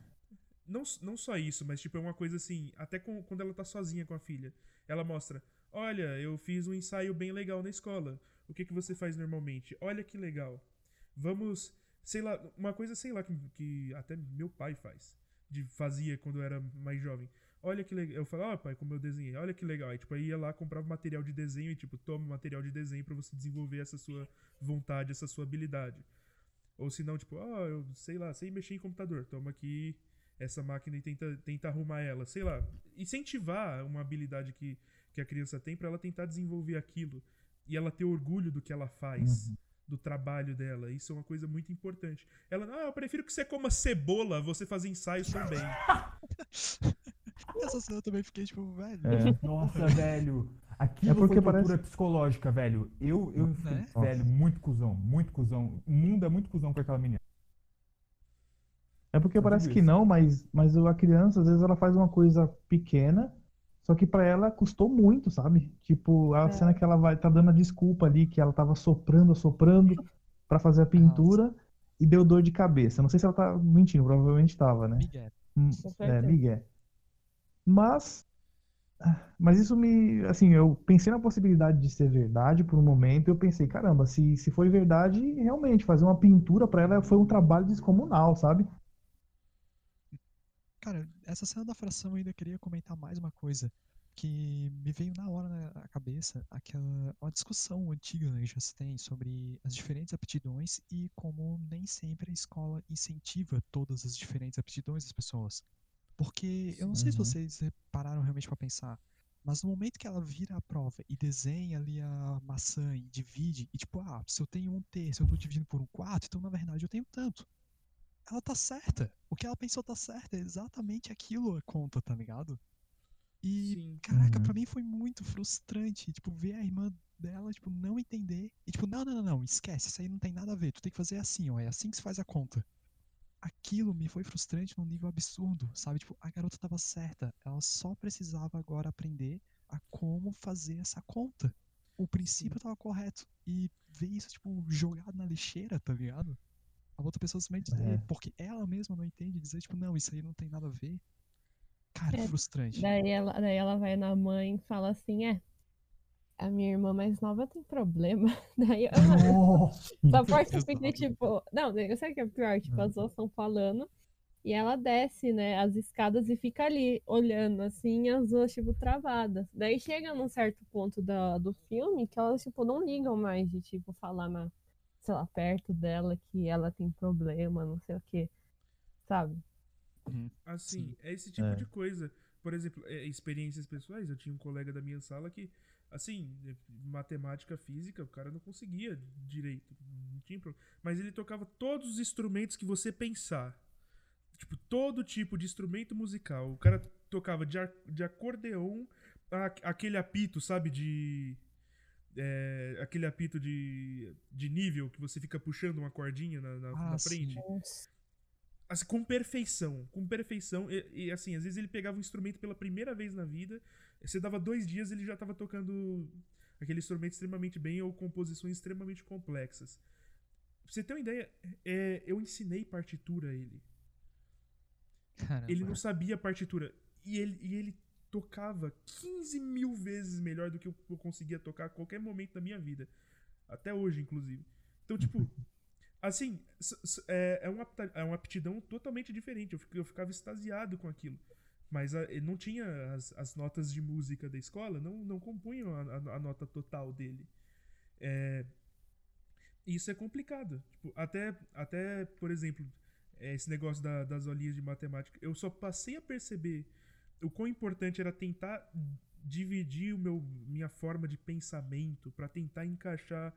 Não, não só isso, mas tipo, é uma coisa assim, até com- quando ela tá sozinha com a filha. Ela mostra: Olha, eu fiz um ensaio bem legal na escola. O que, que você faz normalmente? Olha que legal. Vamos. Sei lá, uma coisa, sei lá, que, que até meu pai faz. De, fazia quando eu era mais jovem. Olha que legal. Eu falava, ó, pai, como eu desenhei. Olha que legal. Aí, tipo, aí ia lá, comprava material de desenho e, tipo, toma material de desenho pra você desenvolver essa sua vontade, essa sua habilidade. Ou se não, tipo, ó, eu sei lá, sei mexer em computador. Toma aqui essa máquina e tenta, tenta arrumar ela. Sei lá. Incentivar uma habilidade que, que a criança tem pra ela tentar desenvolver aquilo. E ela ter orgulho do que ela faz. Do trabalho dela. Isso é uma coisa muito importante. Ela, ah, eu prefiro que você coma cebola, você fazer ensaios também. Essa cena eu também fiquei tipo, velho. É. Nossa, velho. Aquilo É porque foi parece- psicológica, velho. Eu, eu Né? velho, muito cuzão, muito cuzão. O mundo é muito cuzão com aquela menina. É porque Eu parece digo que isso. não, mas, mas a criança, às vezes, ela faz uma coisa pequena, só que pra ela custou muito, sabe? Tipo, a É. cena que ela vai tá dando a desculpa ali, que ela tava soprando, soprando pra fazer a pintura e deu dor de cabeça. Não sei se ela tá mentindo, provavelmente tava, né? Miguel. Hum, É. Miguel. Mas, mas isso me, assim, eu pensei na possibilidade de ser verdade por um momento, e eu pensei, caramba, se, se foi verdade, realmente, fazer uma pintura pra ela foi um trabalho descomunal, sabe? Cara, essa cena da fração eu ainda queria comentar mais uma coisa que me veio na hora na cabeça, aquela uma discussão antiga né, que já se tem sobre as diferentes aptidões e como nem sempre a escola incentiva todas as diferentes aptidões das pessoas. Porque eu não sei se Uhum. vocês pararam realmente para pensar, mas no momento que ela vira a prova e desenha ali a maçã e divide, e tipo, ah, se eu tenho um terço, eu tô dividindo por um quarto, então na verdade eu tenho tanto ela tá certa. O que ela pensou tá certo. É exatamente aquilo a conta, tá ligado? E, Sim. caraca, Uhum. pra mim foi muito frustrante, tipo, ver a irmã dela, tipo, não entender. E, tipo, não, não, não, não, esquece, isso aí não tem nada a ver. Tu tem que fazer assim, ó, é assim que se faz a conta. Aquilo me foi frustrante num nível absurdo, sabe? Tipo, a garota tava certa. Ela só precisava agora aprender a como fazer essa conta. O princípio tava correto. E ver isso, tipo, jogado na lixeira, tá ligado? A outra pessoa dizer, É. porque ela mesma não entende, dizer, tipo, não, isso aí não tem nada a ver. Cara, É, frustrante. Daí ela, daí ela vai na mãe e fala assim, é, a minha irmã mais nova tem problema. Daí eu, Nossa! Só eu fiquei Exato. tipo. Não, eu sei que é pior, tipo, as duas estão falando. E ela desce, né, as escadas e fica ali, olhando, assim, as duas, tipo, travadas. Daí chega num certo ponto da, do filme que elas, tipo, não ligam mais de, tipo, falar na, sei lá, perto dela que ela tem problema, não sei o quê. Sabe? Assim, é esse tipo É. de coisa. Por exemplo, é, experiências pessoais. Eu tinha um colega da minha sala que, assim, é, matemática, física, o cara não conseguia direito. Não tinha problema. Mas ele tocava todos os instrumentos que você pensar. Tipo, todo tipo de instrumento musical. O cara tocava de, de acordeon, a- aquele apito, sabe, de. É, aquele apito de, de nível que você fica puxando uma cordinha na, na- Ah, na frente assim, com perfeição, com perfeição. E, e, assim, às vezes ele pegava um instrumento pela primeira vez na vida, você dava dois dias ele já tava tocando aquele instrumento extremamente bem ou composições extremamente complexas. Pra você ter uma ideia, é, eu ensinei partitura a ele. Caramba. Ele não sabia partitura. E ele, e ele tocava 15 mil vezes melhor do que eu, eu conseguia tocar a qualquer momento da minha vida. Até hoje, inclusive. Então, tipo, assim, é, é, uma, é uma aptidão totalmente diferente. Eu, eu ficava extasiado com aquilo. Mas a- ele não tinha as, as notas de música da escola, não, não compunham a, a- a nota total dele. É, isso é complicado. Tipo, até, até, por exemplo, é, esse negócio da- das aulinhas de matemática, eu só passei a perceber o quão importante era tentar dividir o meu, minha forma de pensamento para tentar encaixar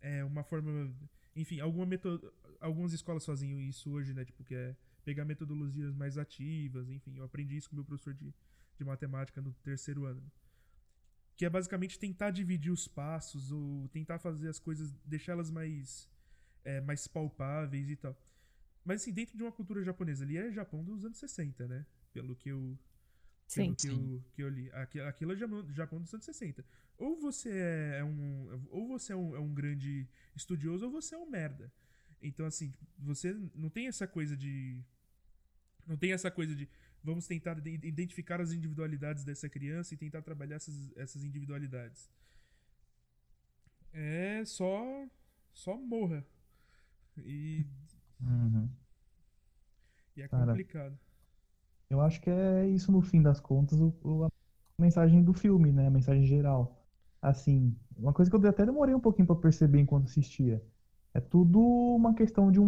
é uma forma. Enfim, alguma metodo, algumas escolas fazem isso hoje, né? Tipo, que é pegar metodologias mais ativas, enfim. Eu aprendi isso com meu professor de, de matemática no terceiro ano. Que é basicamente tentar dividir os passos ou tentar fazer as coisas, deixá-las mais, é, mais palpáveis e tal. Mas assim, dentro de uma cultura japonesa, ali é Japão dos anos 60, né? Pelo que eu, Sim. que eu, que eu li. Aqui- Aquilo é Japão- Japão dos anos 60. Ou você é um. Ou você é um, é um grande estudioso, ou você é um merda. Então, assim, você não tem essa coisa de. Não tem essa coisa de. Vamos tentar de- identificar as individualidades dessa criança e tentar trabalhar essas, essas individualidades. É só. Só morra. E, Uhum. e é Cara, complicado. Eu acho que é isso, no fim das contas, o, o- a mensagem do filme, né? A mensagem geral. Assim, uma coisa que eu até demorei um pouquinho pra perceber enquanto assistia. É tudo uma questão de um,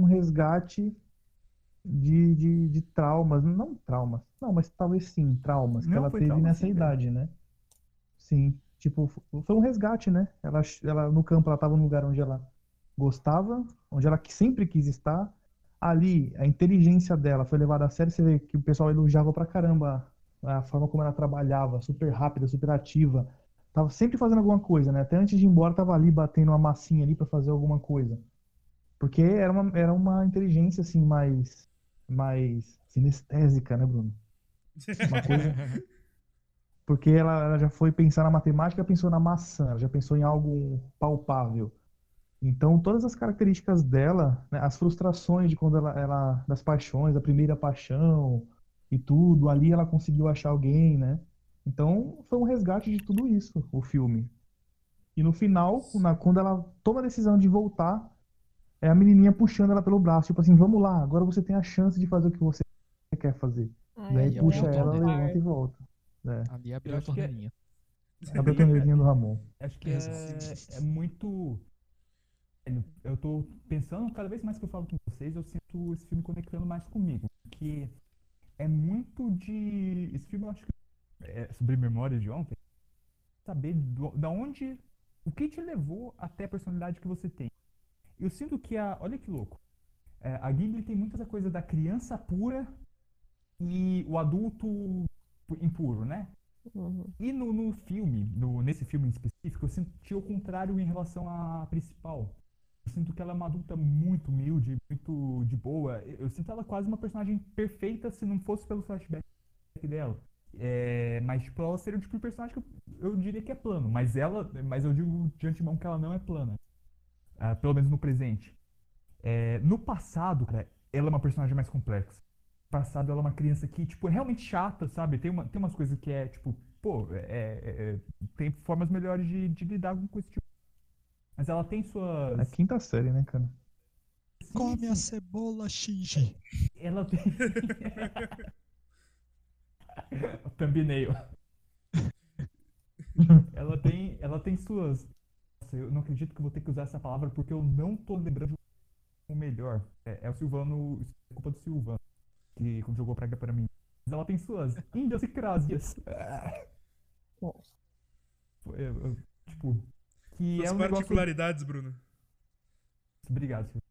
um resgate de, de, de traumas. Não traumas. Não, mas talvez sim, traumas que Não, ela teve trauma nessa sim, idade, né? Sim. Tipo, foi um resgate, né? Ela, ela no campo, ela tava num lugar onde ela gostava, onde ela sempre quis estar. Ali, a inteligência dela foi levada a sério. Você vê que o pessoal elogiava pra caramba a forma como ela trabalhava, super rápida, super ativa. Tava sempre fazendo alguma coisa, né? Até antes de ir embora, tava ali batendo uma massinha ali pra fazer alguma coisa. Porque era uma, era uma inteligência, assim, mais, mais sinestésica, né, Bruno? Uma coisa. Porque ela, ela já foi pensar na matemática, pensou na maçã, ela já pensou em algo palpável. Então, todas as características dela, né, as frustrações de quando ela, ela, das paixões, a primeira paixão e tudo, ali ela conseguiu achar alguém, né? Então, foi um resgate de tudo isso, o filme. E no final, na- quando ela toma a decisão de voltar, é a menininha puxando ela pelo braço, tipo assim, vamos lá, agora você tem a chance de fazer o que você quer fazer. Ai, Daí eu puxa ela, levanta e volta. É, Ali abriu a é- torneirinha. a betonezinha do Ramon. Acho que é, é muito. Eu tô pensando, cada vez mais que eu falo com vocês, eu sinto esse filme conectando mais comigo. Que é muito de. Esse filme eu acho que é sobre memórias de ontem. Saber do, da onde. O que te levou até a personalidade que você tem. Eu sinto que a. Olha que louco. É, a Ghibli tem muita coisa da criança pura e o adulto impuro, né? Uhum. E no, no filme, no- nesse filme em específico, eu senti o contrário em relação à principal. Sinto que ela é uma adulta muito humilde, muito de boa. Eu, sinto ela quase uma personagem perfeita se não fosse pelo flashback dela. É, mas, tipo, ela seria o tipo de personagem que eu, eu diria que é plano. Mas ela, mas eu digo de antemão que ela não é plana. Ah, pelo menos no presente. É, no passado, cara, ela é uma personagem mais complexa passado ela é uma criança que, tipo, é realmente chata, sabe? Tem, uma, tem umas coisas que é, tipo, pô, é, é- é- tem formas melhores de, de lidar com esse tipo. Mas ela tem suas. É a quinta série, né, cara? Sim, Come a sim, cebola, Shinji. Ela tem. o thumbnail. ela tem, ela tem suas. Nossa, eu não acredito que eu vou ter que usar essa palavra porque eu não tô lembrando o melhor. É, é o Silvano, isso é culpa do Silvano, que jogou praga pra mim. Mas ela tem suas idiosincrasias. Nossa. Eu- eu- tipo, que Suas é um negócio. particularidades, Bruno. Obrigado, Silvano.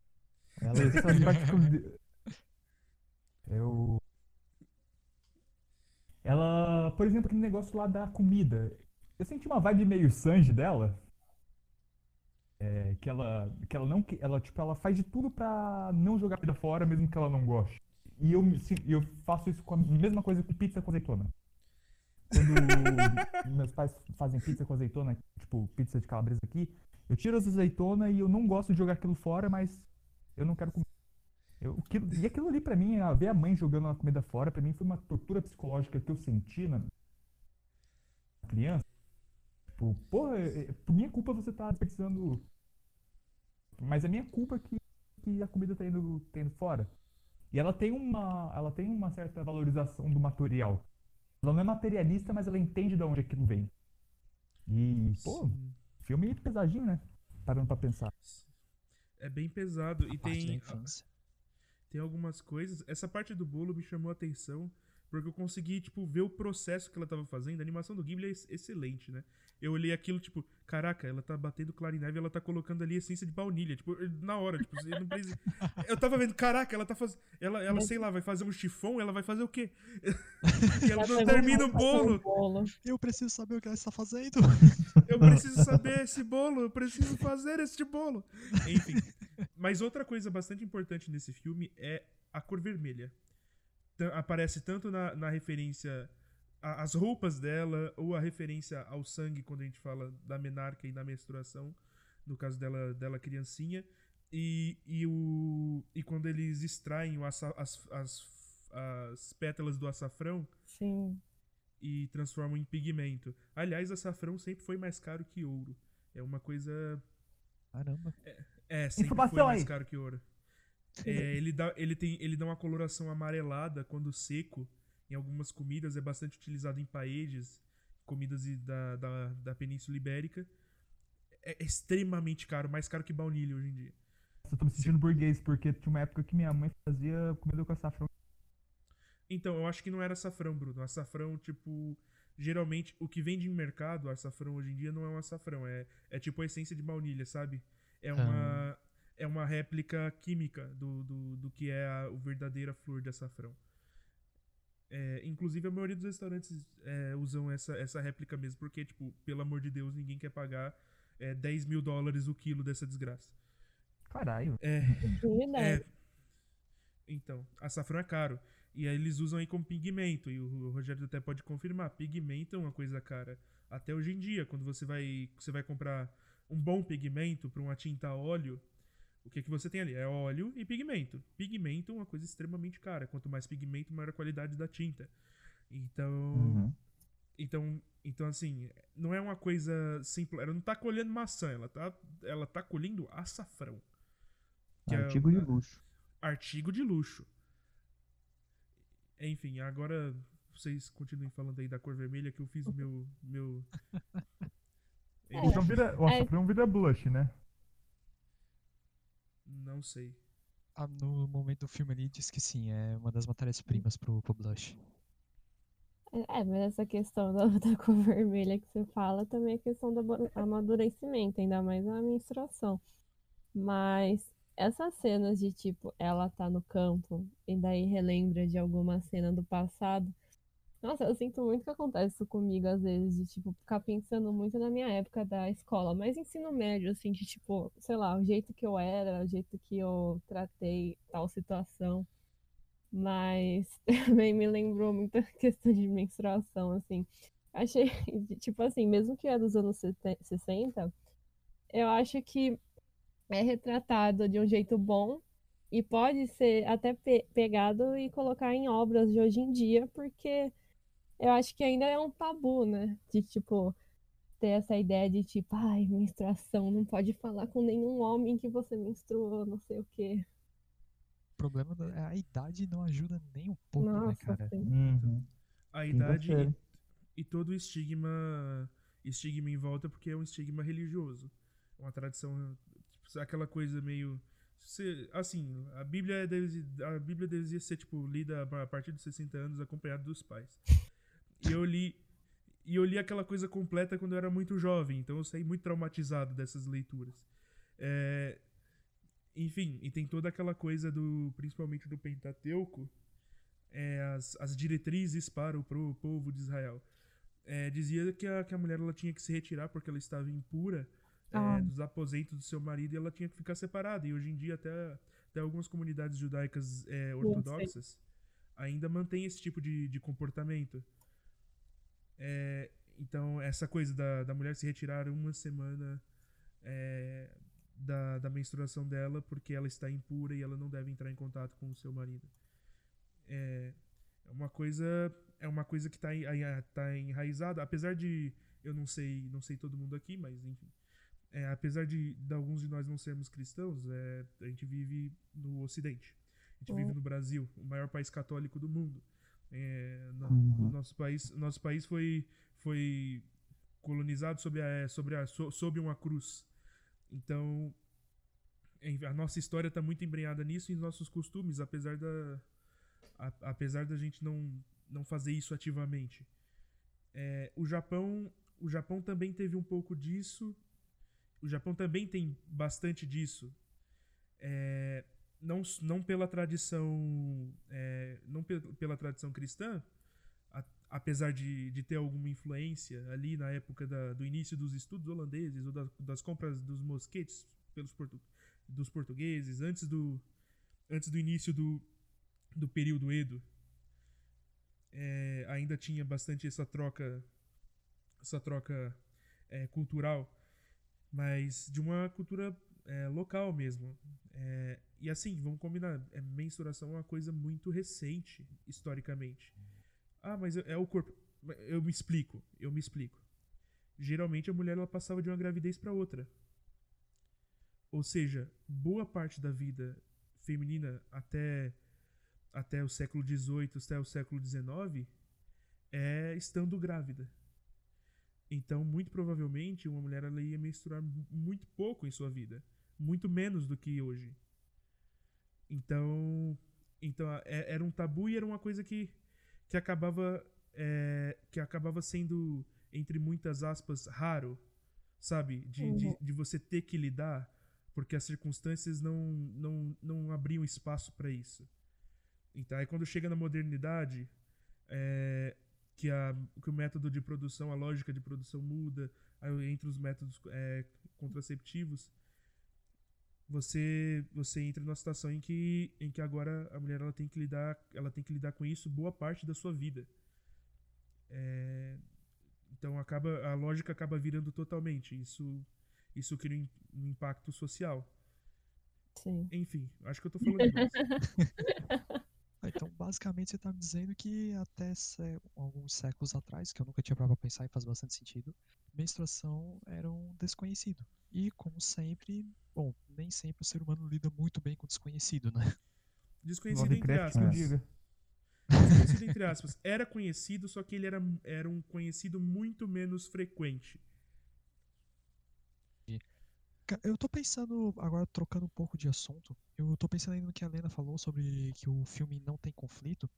Ela Tem essas particularidades. Eu. Ela, por exemplo, aquele negócio lá da comida. Eu senti uma vibe meio Sanji dela. É, que ela, que ela não, que- ela tipo, ela faz de tudo pra não jogar comida fora, mesmo que ela não goste. E eu, eu faço isso com a mesma coisa com pizza com azeitona. Quando meus pais fazem pizza com azeitona, tipo pizza de calabresa aqui, eu tiro as azeitonas e eu não gosto de jogar aquilo fora, mas eu não quero comer. Eu, aquilo- e aquilo ali pra mim, ver a mãe jogando a comida fora, pra mim foi uma tortura psicológica que eu senti na criança. Tipo, porra, é- é- por minha culpa você tá desperdiçando. Mas é minha culpa que, que a comida tá indo, tá indo fora. E ela tem uma, ela tem uma certa valorização do material. Ela não é materialista, mas ela entende de onde aquilo vem. E, pô, Sim. filme pesadinho, né? Parando pra pensar. É bem pesado. E Parte da tem, tem algumas coisas. Essa parte do bolo me chamou a atenção. Porque eu consegui, tipo, ver o processo que ela tava fazendo. A animação do Ghibli é ex- excelente, né? Eu olhei aquilo, tipo, caraca, ela tá batendo clarineve e ela tá colocando ali essência de baunilha. Tipo, na hora, tipo, você não precisa... Eu tava vendo, caraca, ela tá fazendo. Ela, ela, sei lá, vai fazer um chifão, ela vai fazer o quê? e ela não termina o bolo. bolo. Eu preciso saber o que ela está fazendo. Eu preciso saber esse bolo, eu preciso fazer este bolo. Enfim. Mas outra coisa bastante importante nesse filme é a cor vermelha. Aparece tanto na, na referência às roupas dela, ou a referência ao sangue, quando a gente fala da menarca e da menstruação, no caso dela, dela criancinha. E, e, o, e quando eles extraem o aça- as, as, as pétalas do açafrão, Sim. e transformam em pigmento. Aliás, açafrão sempre foi mais caro que ouro. É uma coisa. Caramba. É, sempre Informação foi mais aí. caro que ouro. É, ele, dá, ele, tem, ele dá uma coloração amarelada quando seco. Em algumas comidas é bastante utilizado em paedes, comidas da, da, da Península Ibérica. É extremamente caro, mais caro que baunilha hoje em dia. Eu tô me sentindo burguês, porque tinha uma época que minha mãe fazia comida com açafrão. Então, eu acho que não era açafrão, Bruno. Açafrão, tipo. Geralmente, o que vende em mercado, açafrão hoje em dia, não é um açafrão. É, é tipo a essência de baunilha, sabe? É uma, é uma réplica química do, do, do que é a, o verdadeira flor de açafrão. É, inclusive, a maioria dos restaurantes é, usam essa, essa réplica mesmo, porque, tipo, pelo amor de Deus, ninguém quer pagar é, 10 mil dólares o quilo dessa desgraça. Caralho. É, é. Então, açafrão é caro. E aí eles usam aí como pigmento. E o Rogério até pode confirmar. Pigmento é uma coisa cara. Até hoje em dia, quando você vai, você vai comprar um bom pigmento para uma tinta a óleo, o que, que você tem ali? É óleo e pigmento. Pigmento é uma coisa extremamente cara. Quanto mais pigmento, maior a qualidade da tinta. Então, Uhum. então, então assim, não é uma coisa simples. Ela não tá colhendo maçã, ela tá, ela tá colhendo açafrão. Que é- Artigo de luxo. artigo de luxo. Enfim, agora vocês continuem falando aí da cor vermelha que eu fiz o meu. meu... É. Então vira, o É. açafrão vira blush, né? Não sei. Ah, no momento do filme ali diz que sim, é uma das matérias-primas pro, pro Blush. É, mas essa questão da, da cor vermelha que você fala também é questão do amadurecimento, ainda mais na menstruação. Mas essas cenas de tipo, ela tá no campo e daí relembra de alguma cena do passado. Nossa, eu sinto muito que acontece isso comigo às vezes, de tipo, ficar pensando muito na minha época da escola, mas ensino médio, assim, de tipo, sei lá, o jeito que eu era, o jeito que eu tratei tal situação. Mas também me lembrou muito a questão de menstruação, assim. Achei, tipo assim, mesmo que é dos anos sete- 60, eu acho que é retratado de um jeito bom e pode ser até pe- pegado e colocar em obras de hoje em dia, porque eu acho que ainda é um tabu, né? De, tipo, ter essa ideia de, tipo, ai, menstruação, não pode falar com nenhum homem que você menstruou, não sei o quê. O problema é a idade não ajuda nem um pouco, né, Nossa, cara? sim. Uhum. A idade e, e todo o estigma. Estigma em volta, porque é um estigma religioso. Uma tradição. Tipo, aquela coisa meio. se- assim, a Bíblia, deve, a Bíblia devia ser, tipo, lida a partir dos 60 anos, acompanhado dos pais. E eu li. E eu li aquela coisa completa quando eu era muito jovem, então eu saí muito traumatizado dessas leituras. É, enfim, e tem toda aquela coisa do. principalmente do Pentateuco, é, as, as diretrizes para o povo de Israel. É, dizia que a, que a mulher ela tinha que se retirar porque ela estava impura é, Ah. dos aposentos do seu marido e ela tinha que ficar separada. E hoje em dia, até, até algumas comunidades judaicas é, ortodoxas ainda mantêm esse tipo de, de comportamento. É, então, essa coisa da, da mulher se retirar uma semana é, da, da menstruação dela porque ela está impura e ela não deve entrar em contato com o seu marido. É, é uma coisa é uma coisa que está tá enraizada, apesar de eu não sei não sei todo mundo aqui, mas enfim, é, apesar de, de alguns de nós não sermos cristãos, é, a gente vive no Ocidente, a gente Uhum. vive no Brasil, o maior país católico do mundo. É, no- Uhum. nosso país nosso país foi foi colonizado sobre a, sobre a, so- sob uma cruz. Então, a nossa história está muito embrenhada nisso e em nossos costumes, apesar da a- apesar da gente não não fazer isso ativamente. É, o Japão, o Japão também teve um pouco disso. O Japão também tem bastante disso. É, não, não pela tradição, é, não pe pela tradição cristã, a, apesar de, de ter alguma influência ali na época da, do início dos estudos holandeses ou da, das compras dos mosquetes pelos portu dos portugueses, antes do, antes do início do, do período Edo, é, ainda tinha bastante essa troca, essa troca é, cultural, mas de uma cultura é, local mesmo. É, e assim, vamos combinar, é, mensuração é uma coisa muito recente, historicamente. Ah, mas é o corpo. Eu me explico, eu me explico. Geralmente a mulher ela passava de uma gravidez para outra. Ou seja, boa parte da vida feminina até até o século XVIII, até o século XIX, é estando grávida. Então, muito provavelmente, uma mulher ela ia menstruar muito pouco em sua vida, muito menos do que hoje. Então, então é, era um tabu e era uma coisa que, que acabava é, que acabava sendo entre muitas aspas raro, sabe, de, uhum. de, de, você ter que lidar porque as circunstâncias não não, não abriam espaço para isso. Então, aí quando chega na modernidade, é, que, a, que o método de produção, a lógica de produção muda, aí entre os métodos é, contraceptivos, você você entra numa situação em que, em que agora a mulher ela tem que lidar ela tem que lidar com isso boa parte da sua vida. É, então acaba a lógica acaba virando totalmente isso isso cria um impacto social. Sim. Enfim, acho que eu tô falando. Então, basicamente, você está me dizendo que até alguns séculos atrás, que eu nunca tinha parado para pensar e faz bastante sentido, menstruação era um desconhecido. E, como sempre, bom, nem sempre o ser humano lida muito bem com o desconhecido, né? Desconhecido entre aspas. Diga. Desconhecido entre aspas. Era conhecido, só que ele era, era um conhecido muito menos frequente. Eu tô pensando, agora trocando um pouco de assunto, eu tô pensando ainda no que a Lena falou sobre que o filme não tem conflito.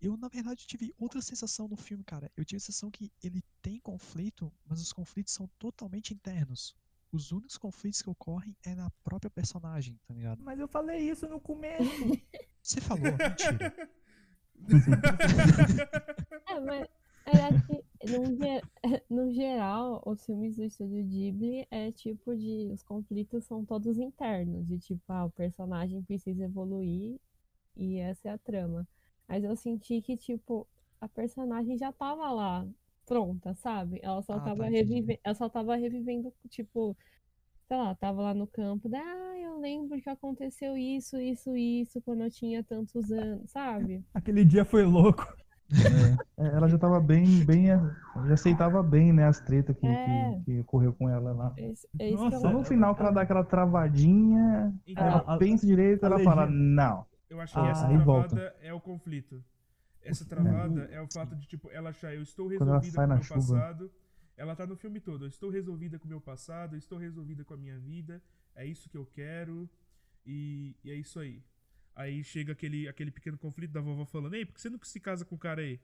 Eu, na verdade, tive outra sensação no filme, cara. Eu tive a sensação que ele tem conflito, mas os conflitos são totalmente internos. Os únicos conflitos que ocorrem é na própria personagem, tá ligado? Mas eu falei isso no começo. Você falou, mentira. é, mas é que, no, no, geral, os filmes do estúdio Ghibli é tipo de. Os conflitos são todos internos, de tipo, ah, o personagem precisa evoluir e essa é a trama. Mas eu senti que, tipo, a personagem já tava lá, pronta, sabe? Ela só, ah, tava, tá revive... ela só tava revivendo, tipo, sei lá, tava lá no campo, da, ah, eu lembro que aconteceu isso, isso, isso, quando eu tinha tantos anos, sabe? Aquele dia foi louco. É, ela já tava bem, bem, já aceitava bem, né, as tretas que, é. que, que, ocorreu com ela lá. Esse, esse Nossa, só no final que ela dá aquela travadinha, então, ela a, pensa direito, ela fala, não. Eu acho que ah, essa travada volta. é o conflito. Essa travada é o fato de, tipo, ela achar, eu estou resolvida com o meu chuva. passado. Ela tá no filme todo, eu estou resolvida com o meu passado, eu estou resolvida com a minha vida, é isso que eu quero, e, e é isso aí. Aí chega aquele, aquele pequeno conflito da vovó falando: Ei, por que você nunca se casa com o cara aí?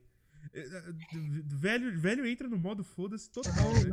É, é, velho, velho entra no modo foda-se total. Né?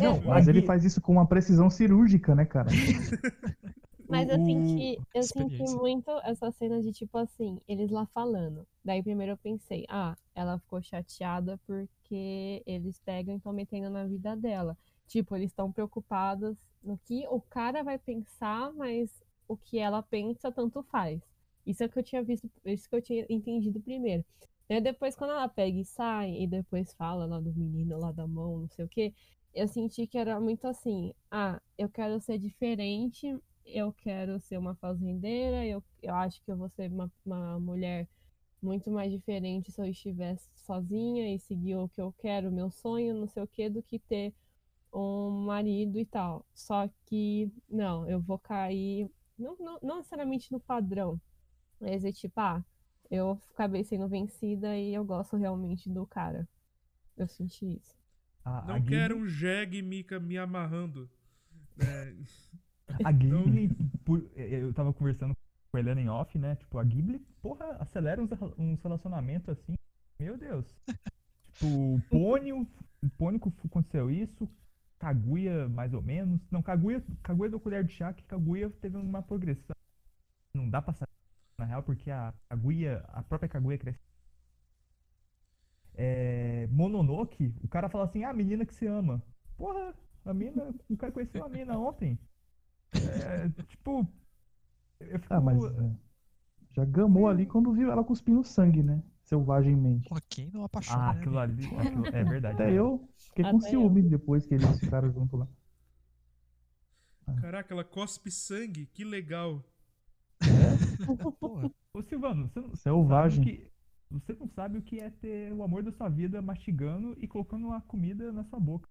Não, mas ele faz isso com uma precisão cirúrgica, né, cara? Mas eu senti, eu senti muito essa cena de tipo assim, eles lá falando. Daí primeiro eu pensei, ah, ela ficou chateada porque eles pegam e estão metendo na vida dela. Tipo, eles estão preocupados no que o cara vai pensar, mas o que ela pensa, tanto faz. Isso é que eu tinha visto, isso que eu tinha entendido primeiro. E depois, quando ela pega e sai, e depois fala lá do menino, lá da mão, não sei o que, eu senti que era muito assim: ah, eu quero ser diferente, eu quero ser uma fazendeira, eu, eu acho que eu vou ser uma, uma mulher muito mais diferente se eu estivesse sozinha e seguir o que eu quero, meu sonho, não sei o que, do que ter um marido e tal. Só que, não, eu vou cair não, não, não necessariamente no padrão, mas é tipo, ah, eu acabei sendo vencida e eu gosto realmente do cara. Eu senti isso. A, não a quero um jegue Mika me amarrando. É... A Ghibli, por, eu tava conversando com a Helena em off, né? Tipo, a Ghibli, porra, acelera uns, uns relacionamentos assim. Meu Deus. tipo, Pônio, Pônico aconteceu isso, Kaguya mais ou menos. Não, Kaguya, Kaguya do colher de chá, que Kaguya teve uma progressão. Não dá pra saber, na real, porque a Kaguya, a própria Kaguya cresce. É, Mononoke, o cara fala assim, ah, menina que se ama. Porra, a mina, o cara conheceu a mina ontem. É, tipo, eu fico... Ah, mas é, já gamou ali quando viu ela cuspindo sangue, né? Selvagemmente. Pô, quem não apaixona, Ah, né, aquilo meu? ali, aquilo- é verdade. Até eu fiquei com Até eu. ciúme depois que eles ficaram juntos lá. Caraca, ela cospe sangue, que legal. Porra, Ô Silvano, você não, Selvagem. sabe o que- você não sabe o que é ter o amor da sua vida mastigando e colocando uma comida na sua boca.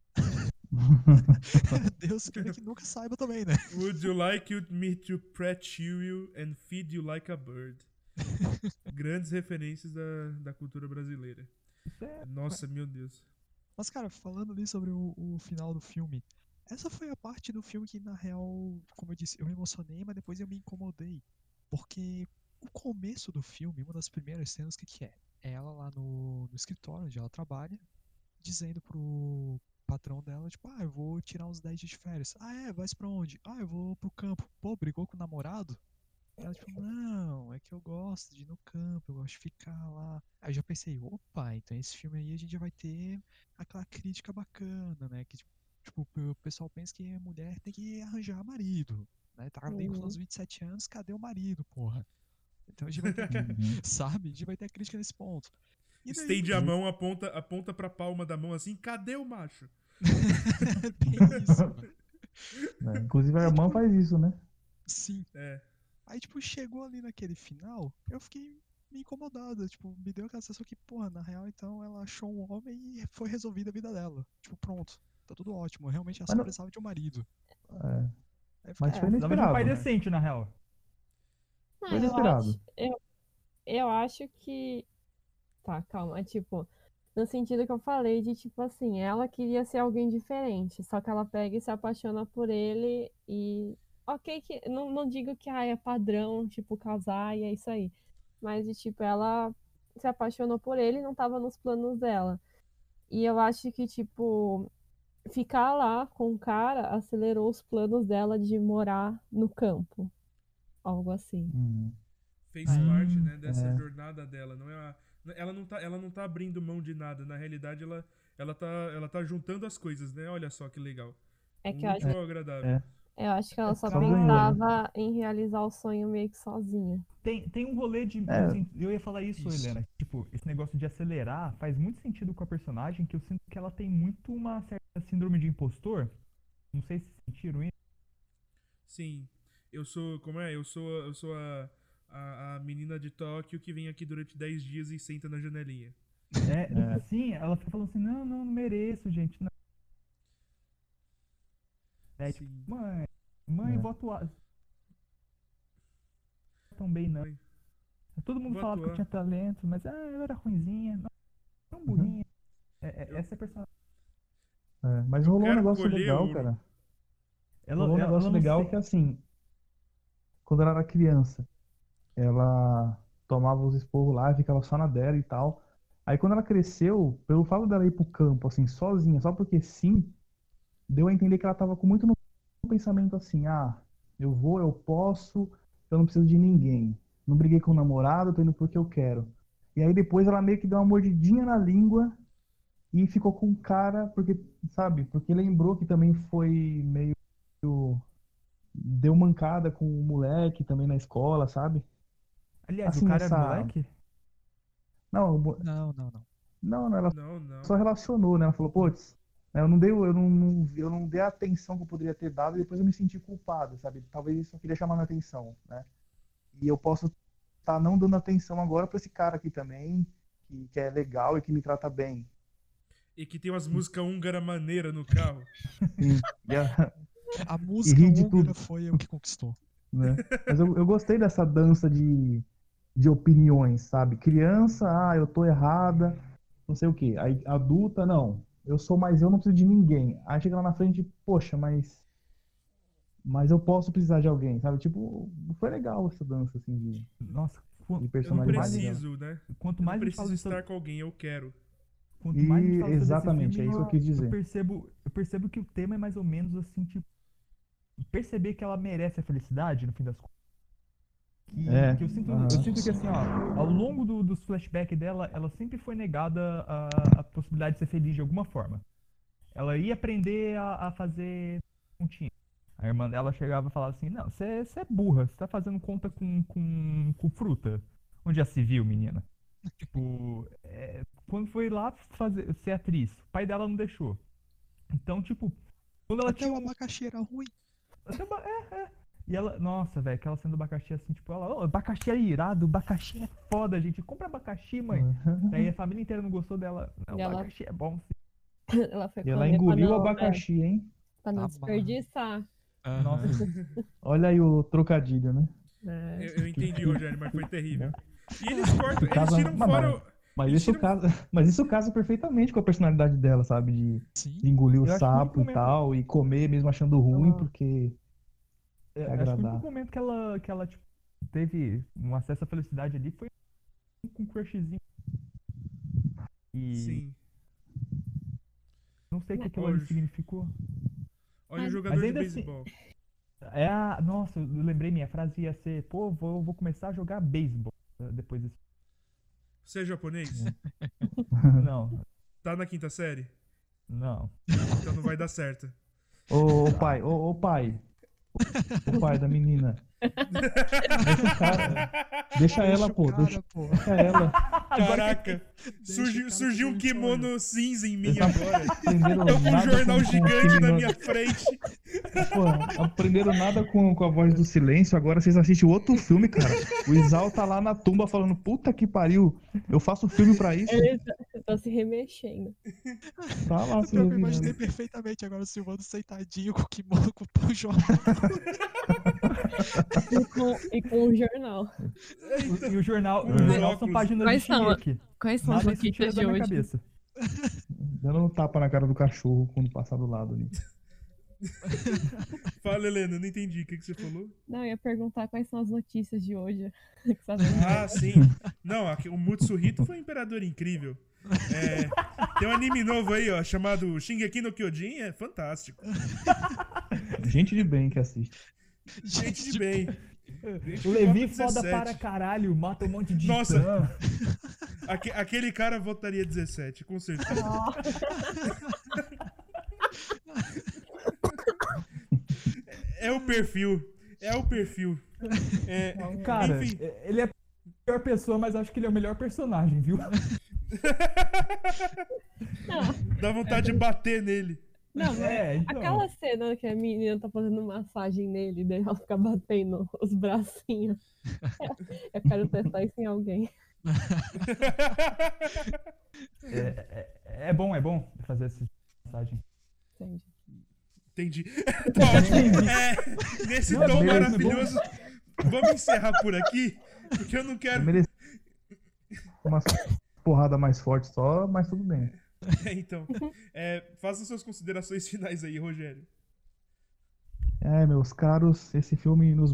Deus queira que nunca saiba também, né? Would you like me to pet you and feed you like a bird? Grandes referências da, da cultura brasileira. É. Nossa, meu Deus. Mas, cara, falando ali sobre o, o final do filme, essa foi a parte do filme que, na real, como eu disse, eu me emocionei, mas depois eu me incomodei. Porque o começo do filme, uma das primeiras cenas, o que, que é? É ela lá no, no escritório onde ela trabalha, dizendo pro patrão dela, tipo, ah, eu vou tirar uns 10 dias de férias. Ah, é? Vai pra onde? Ah, eu vou pro campo. Pô, brigou com o namorado? Ela, tipo, não, é que eu gosto de ir no campo, eu gosto de ficar lá. Aí eu já pensei, opa, então esse filme aí a gente já vai ter aquela crítica bacana, né? Que, tipo, tipo, o pessoal pensa que a mulher tem que arranjar marido, né? Tá ali com Uhum. os 27 anos, cadê o marido, porra? Então a gente vai ter, Uhum. sabe? A gente vai ter a crítica nesse ponto. E daí, Estende a mão, aponta, aponta pra palma da mão assim, cadê o macho? tem isso, mano. né? Inclusive a irmã faz isso, né? Sim. É. Aí, tipo, chegou ali naquele final, eu fiquei me incomodada. Tipo, me deu aquela sensação que, porra, na real, então ela achou um homem e foi resolvida a vida dela. Tipo, pronto, tá tudo ótimo. Realmente ela só não- precisava de um marido. É. Aí eu Mas fiquei, foi "Ah, de um inesperado. pai né? decente, na real. Não, Foi eu inesperado. acho, eu, eu acho que. Tá, calma. É tipo, no sentido que eu falei de tipo assim, ela queria ser alguém diferente, só que ela pega e se apaixona por ele e. Ok, que não, não digo que ah, é padrão, tipo, casar e é isso aí. Mas de tipo, ela se apaixonou por ele e não tava nos planos dela. E eu acho que, tipo, ficar lá com o cara acelerou os planos dela de morar no campo. Algo assim. Uhum. Fez Hum, parte, né, dessa é. jornada dela. Não é a- ela, não tá, ela não tá abrindo mão de nada. Na realidade, ela, ela, tá, ela tá juntando as coisas, né? Olha só que legal. É que Um eu acho, ao agradável. É. eu acho que ela só Só ganhou, né? pensava em realizar o sonho meio que sozinha. Tem, tem um rolê de. É. assim, eu ia falar isso, Isso. Helena. Tipo, esse negócio de acelerar faz muito sentido com a personagem, que eu sinto que ela tem muito uma certa síndrome de impostor. Não sei se sentiram isso. Sim. Eu sou. Como é? Eu sou, eu sou a, a, a menina de Tóquio que vem aqui durante 10 dias e senta na janelinha. É, É. Sim, ela fica falando assim, não, não, não mereço, gente. Não. É, tipo, mãe, mãe, É. voto A. Tão bem, não. Mãe, Todo mundo Voto falava que eu A. tinha talento, mas ah, eu era ruinzinha. Não, tão Uhum. burrinha. É, é, Eu- essa é a personagem. É, mas rolou um negócio legal, ouro. cara. Ela, rolou um ela- negócio legal sei- que assim, quando ela era criança, ela tomava os esporros lá e ficava só na dela e tal. Aí quando ela cresceu, pelo fato dela ir pro campo, assim, sozinha, só porque sim, deu a entender que ela tava com muito no pensamento assim, ah, eu vou, eu posso, eu não preciso de ninguém. Não briguei com o namorado, tô indo porque eu quero. E aí depois ela meio que deu uma mordidinha na língua e ficou com o cara, porque, sabe, porque lembrou que também foi meio deu mancada com o moleque também na escola, sabe? Aliás, assim, o cara essa- era moleque? Não, Não, não, não. não, não, ela Não, não. só relacionou, né? Ela falou, putz, eu não dei, eu não, eu não dei a atenção que eu poderia ter dado e depois eu me senti culpado, sabe? Talvez isso eu queria chamar minha atenção, né? E eu posso estar não dando atenção agora pra esse cara aqui também, que, que é legal e que me trata bem. E que tem umas músicas húngara maneira no carro. Sim. A- A música húngara tudo. foi o que conquistou. né? Mas eu, eu gostei dessa dança de, de opiniões, sabe? Criança, ah, eu tô errada, não sei o quê. Aí adulta, não. Eu sou mais eu, não preciso de ninguém. Aí chega lá na frente, poxa, mas mas eu posso precisar de alguém, sabe? Tipo, foi legal essa dança, assim, de, Nossa, de qu- Eu dela. preciso, né? quanto mais preciso estar com alguém, eu quero. quanto mais E exatamente, filme, é isso que eu quis dizer. Eu percebo, eu percebo que o tema é mais ou menos assim, tipo, perceber que ela merece a felicidade no fim das contas. Que, É, que eu, sinto, eu sinto que assim, ó, ao longo do, dos flashbacks dela, ela sempre foi negada a, a possibilidade de ser feliz de alguma forma. Ela ia aprender a, a fazer continha. A irmã dela chegava e falava assim, não, você é burra, você tá fazendo conta com, com, com fruta. Onde já se viu, menina? Tipo, é, quando foi lá fazer, ser atriz, o pai dela não deixou. Então, tipo, quando ela Até tinha o um- abacaxi era ruim. até É, é. E ela, nossa, velho, aquela cena do abacaxi assim, tipo, ela, "Ô, abacaxi é irado, abacaxi é foda, gente. Compra abacaxi, mãe. Daí a família inteira não gostou dela. Não, E ela- abacaxi é bom. sim." Ela foi E ela engoliu o é, abacaxi, hein? Pra não Tá desperdiçar. Nossa, Olha aí o trocadilho, né? É. Eu, eu entendi, Rogério, mas foi terrível. E eles cortam, eles tiram Mas- fora. o- Mas Eles isso, tiram- casa, mas isso casa perfeitamente com a personalidade dela, sabe? De, de engolir o Eu o sapo e tal, e comer mesmo achando ruim, Ela- porque. É, acho que o único momento que ela, que ela tipo, teve um acesso à felicidade ali foi com um crushzinho. E Sim. não sei o que aquilo ali Hoje. significou. Olha o jogador de assim- beisebol. É a. Nossa, eu lembrei, minha frase ia ser, pô, vou, vou começar a jogar beisebol eh, depois desse. Você é japonês? Não, Tá na quinta série? não. Então não vai dar certo. Ô, ô, pai, ô, ô pai. O pai da menina. Deixa o cara. Deixa ela, pô. cara, Deixa, pô. deixa ela. Caraca, surgiu, surgiu um kimono cinza em mim agora. Eu com um jornal com- com gigante aquele na minha frente. Pô, aprenderam nada com, com a voz do silêncio, agora vocês assistem outro filme, cara. O Isal tá lá na tumba falando, puta que pariu, eu faço filme pra isso. Eles estão se remexendo. Tá lá se Eu imaginei ouvindo. perfeitamente agora o Silvano sentadinho com o kimono com o jornal. E com, e com o jornal. E o jornal, o jornal são páginas Quais de são? Shingeki. Quais são as notícias de hoje? cabeça. Dando um tapa na cara do cachorro quando passar do lado ali. Fala, Helena, não entendi. O que, que você falou? Não, eu ia perguntar quais são as notícias de hoje. Ah, sim. Não, aqui, o Mutsuhito foi um imperador incrível. É, tem um anime novo aí, ó, chamado Shingeki no Kyojin, é fantástico. Gente de bem que assiste. Gente de bem. O Levi foda 17. para caralho, mata um monte de Nossa. Aque- aquele cara votaria 17, com certeza. É o perfil. É o perfil. É, Cara, enfim, ele é a pior pessoa, mas acho que ele é o melhor personagem, viu? dá vontade de bater nele. Não, É, então. aquela cena que a menina tá fazendo massagem nele, daí ela fica batendo os bracinhos. Eu quero testar isso em alguém. É, é- é bom, é bom fazer essa mensagem. Entende? Entendi. Tá ótimo. É, nesse Não, é tom bom, é maravilhoso, vamos encerrar por aqui, porque eu não Eu quero. mereci uma porrada mais forte só, mas tudo bem. Então, é, faça suas considerações finais aí, Rogério. É, meus caros, esse filme nos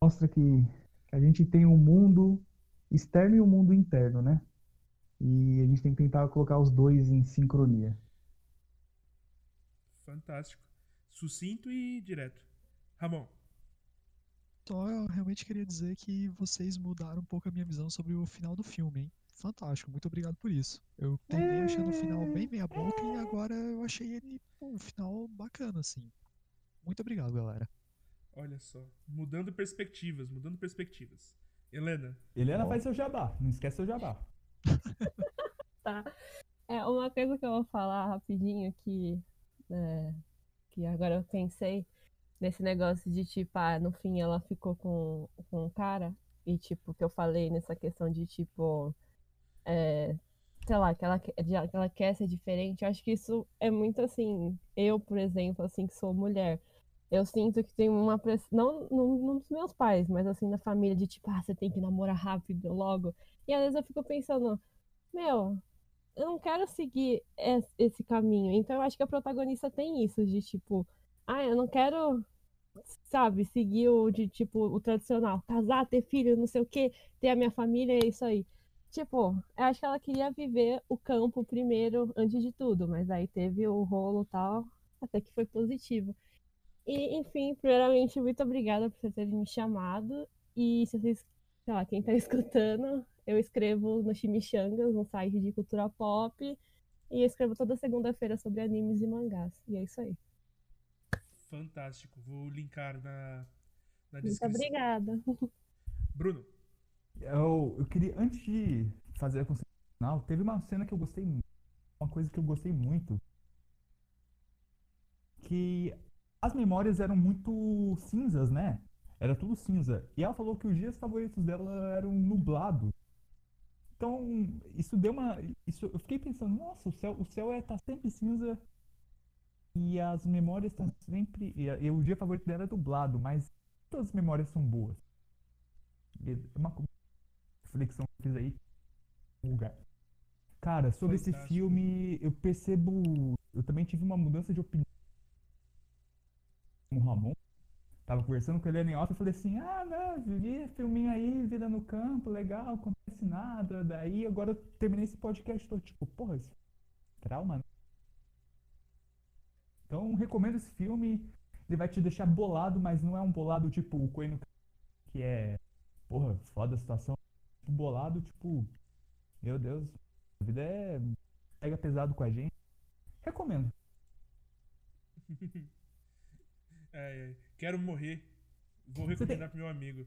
mostra que, que a gente tem um mundo externo e um mundo interno, né? E a gente tem que tentar colocar os dois em sincronia. Fantástico. Sucinto e direto. Ramon. Só eu realmente queria dizer que vocês mudaram um pouco a minha visão sobre o final do filme, hein? Fantástico, muito obrigado por isso. Eu terminei achando o final bem meia boca e agora eu achei ele pô, um final bacana, assim. Muito obrigado, galera. Olha só. Mudando perspectivas, mudando perspectivas. Helena. Helena faz seu jabá, não esquece seu jabá. Tá. É, uma coisa que eu vou falar rapidinho que, é, que agora eu pensei nesse negócio de tipo, ah, no fim ela ficou com, com um cara e tipo, que eu falei nessa questão de tipo, é, sei lá, que ela, que- que ela quer ser diferente, eu acho que isso é muito assim, eu, por exemplo, assim, que sou mulher, eu sinto que tem uma pressão, não, não, não dos meus pais, mas assim, na família, de tipo, ah, você tem que namorar rápido logo, e às vezes eu fico pensando, meu, eu não quero seguir es- esse caminho. Então eu acho que a protagonista tem isso, de tipo, ah, eu não quero sabe, seguiu de tipo o tradicional, casar, ter filho, não sei o quê, ter a minha família, é isso aí. Tipo, eu acho que ela queria viver o campo primeiro, antes de tudo, mas aí teve o rolo e tal, até que foi positivo. E, enfim, primeiramente, muito obrigada por vocês terem me chamado. E se vocês, sei lá, quem tá escutando, eu escrevo no Chimichangas, no site de cultura pop, e eu escrevo toda segunda-feira sobre animes e mangás. E é isso aí. Fantástico. Vou linkar na, na Muito descrição. obrigada. Bruno, Eu, eu queria, antes de fazer a concepção final, teve uma cena que eu gostei muito, uma coisa que eu gostei muito, que as memórias eram muito cinzas, né? Era tudo cinza. E ela falou que os dias favoritos dela eram nublados. Então, isso deu uma. Isso, eu fiquei pensando, nossa, o céu, o céu é, tá sempre cinza e as memórias estão sempre. E, e o dia favorito dela é dublado, mas todas as memórias são boas. É uma co- reflexão que eu fiz aí lugar. Cara, sobre esse Fantástico. filme, eu percebo. Eu também tive uma mudança de opinião com o Ramon. Tava conversando com ele em off e falei assim: Ah, não, vi filminho aí, vida no campo, legal, acontece nada. Daí agora eu terminei esse podcast, tô tipo, porra, é trauma, né? Então recomendo esse filme. Ele vai te deixar bolado, mas não é um bolado tipo o Coelho no que é, porra, foda a situação. Bolado, tipo, meu Deus, a vida é. pega pesado com a gente. Recomendo. quero morrer. Vou recomendar pro meu amigo.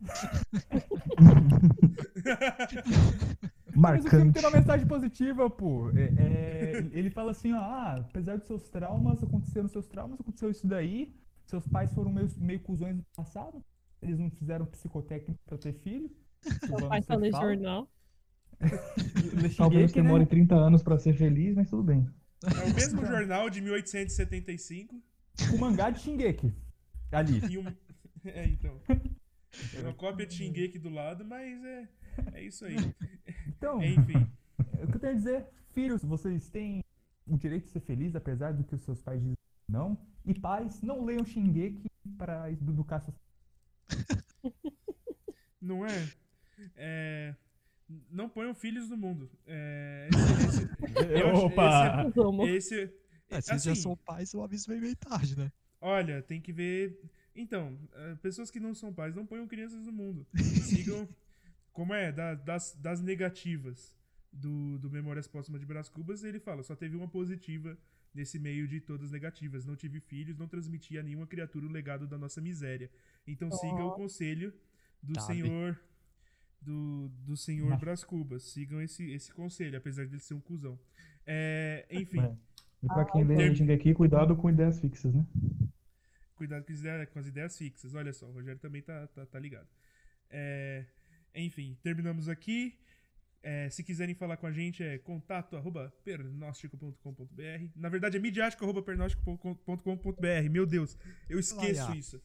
Mas o filme Marcante. tem uma mensagem positiva, pô. É- é, ele fala assim, ó, ah, apesar dos seus traumas, aconteceram seus traumas, aconteceu isso daí. Seus pais foram meio, meio cuzões no passado. Eles não fizeram psicotécnico pra ter filho. Meu pai no jornal. Talvez né? demore 30 anos pra ser feliz, mas tudo bem. É o mesmo jornal de 1875 O mangá de Shingeki. Ali. e um. É, então. É uma cópia de Shingeki do lado, mas é, é isso aí. Então, Enfim. o que eu tenho a dizer, filhos, vocês têm o direito de ser felizes, apesar do que os seus pais dizem não. E pais, não leiam Shingeki para educar seus Não é? É, Não ponham filhos no mundo. É, esse- esse- eu Opa! Esse, É, se já assim, são pais, o aviso veio meio tarde, né? Olha, tem que ver. Então, eh, pessoas que não são pais não ponham crianças no mundo. Sigam. Como é? Da- das, das negativas do, do Memórias Póstumas de Brás Cubas, ele fala: só teve uma positiva nesse meio de todas negativas. Não tive filhos, não transmiti a nenhuma criatura o legado da nossa miséria. Então siga o conselho do senhor. Do, do senhor Mas- Brás Cubas. Sigam esse, esse conselho, apesar dele ser um cuzão. É, enfim. É. E pra quem lê Term- Shingeki, cuidado com ideias fixas, né? Cuidado com as ideias, com as ideias fixas. Olha só, o Rogério também tá, tá, tá ligado. É, enfim, terminamos aqui. É, se quiserem falar com a gente, é contato arroba pernóstico.com.br. Na verdade, é midiático arroba pernóstico.com.br. Meu Deus, eu esqueço Olha. isso.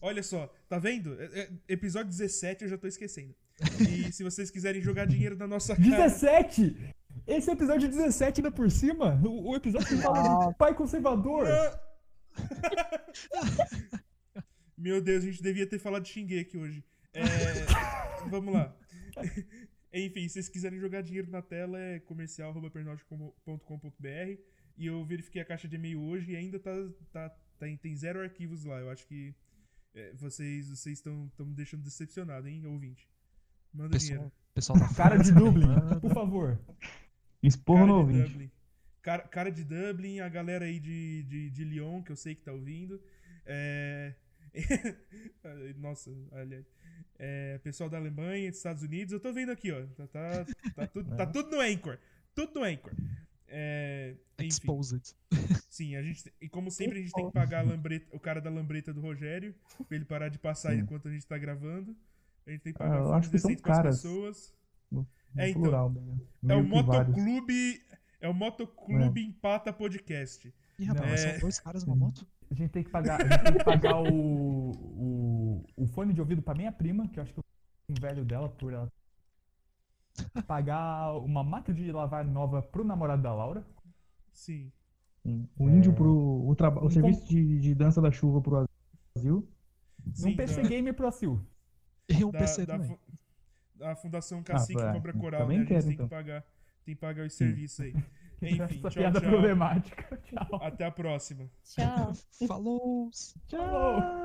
Olha só, tá vendo? É- é- episódio 17 eu já tô esquecendo. E se vocês quiserem jogar dinheiro na nossa cara. 17! Esse é episódio 17 ainda por cima? O, o episódio que fala de pai conservador. Meu Deus, a gente devia ter falado de Shingeki hoje. É, vamos lá. Enfim, se vocês quiserem jogar dinheiro na tela, é comercial.pernóstico.com.br e eu verifiquei a caixa de e-mail hoje e ainda tá, tá, tá em- tem zero arquivos lá. Eu acho que é, vocês vocês estão estão me deixando decepcionado, hein, ouvinte? Manda dinheiro. Pessoal, pessoal da Cara de Dublin, por favor. Cara no ouvinte. Dublin. Cara, cara de Dublin, a galera aí de, de, de Lyon, que eu sei que tá ouvindo. É... Nossa, olha. É, pessoal da Alemanha, dos Estados Unidos, eu tô vendo aqui, ó. Tá, tá, tá tudo, tá tudo no Anchor. Tudo no Anchor. É, enfim, Exposed. sim, a gente. E como sempre, a gente tem que pagar a lambreta- o cara da lambreta do Rogério, pra ele parar de passar Sim. enquanto a gente tá gravando. A gente tem que Ah, pagar eu fundo acho que são caras. pessoas. No É, então. plural, né? É o. Motoclube. É o Motoclube Empata Podcast. Ih, rapaz, é... são dois caras numa uhum. moto? A gente tem que pagar, tem que pagar o, o, o, fone de ouvido pra minha prima, que eu acho que eu um velho dela por ela. Pagar uma máquina de lavar nova pro namorado da Laura. Sim. O índio para pro. O, traba... o serviço de, de dança da chuva pro Brasil. Sim, um PC da... Gamer pro Brasil. E um da, PC da, também. A Fundação ah, Cacique ah, Cobra Coral, Também né? a gente tem, então. que pagar, tem que pagar os serviços aí. Enfim, Essa tchau, tchau. problemática. Tchau. Até a próxima. Tchau. Falou. Tchau.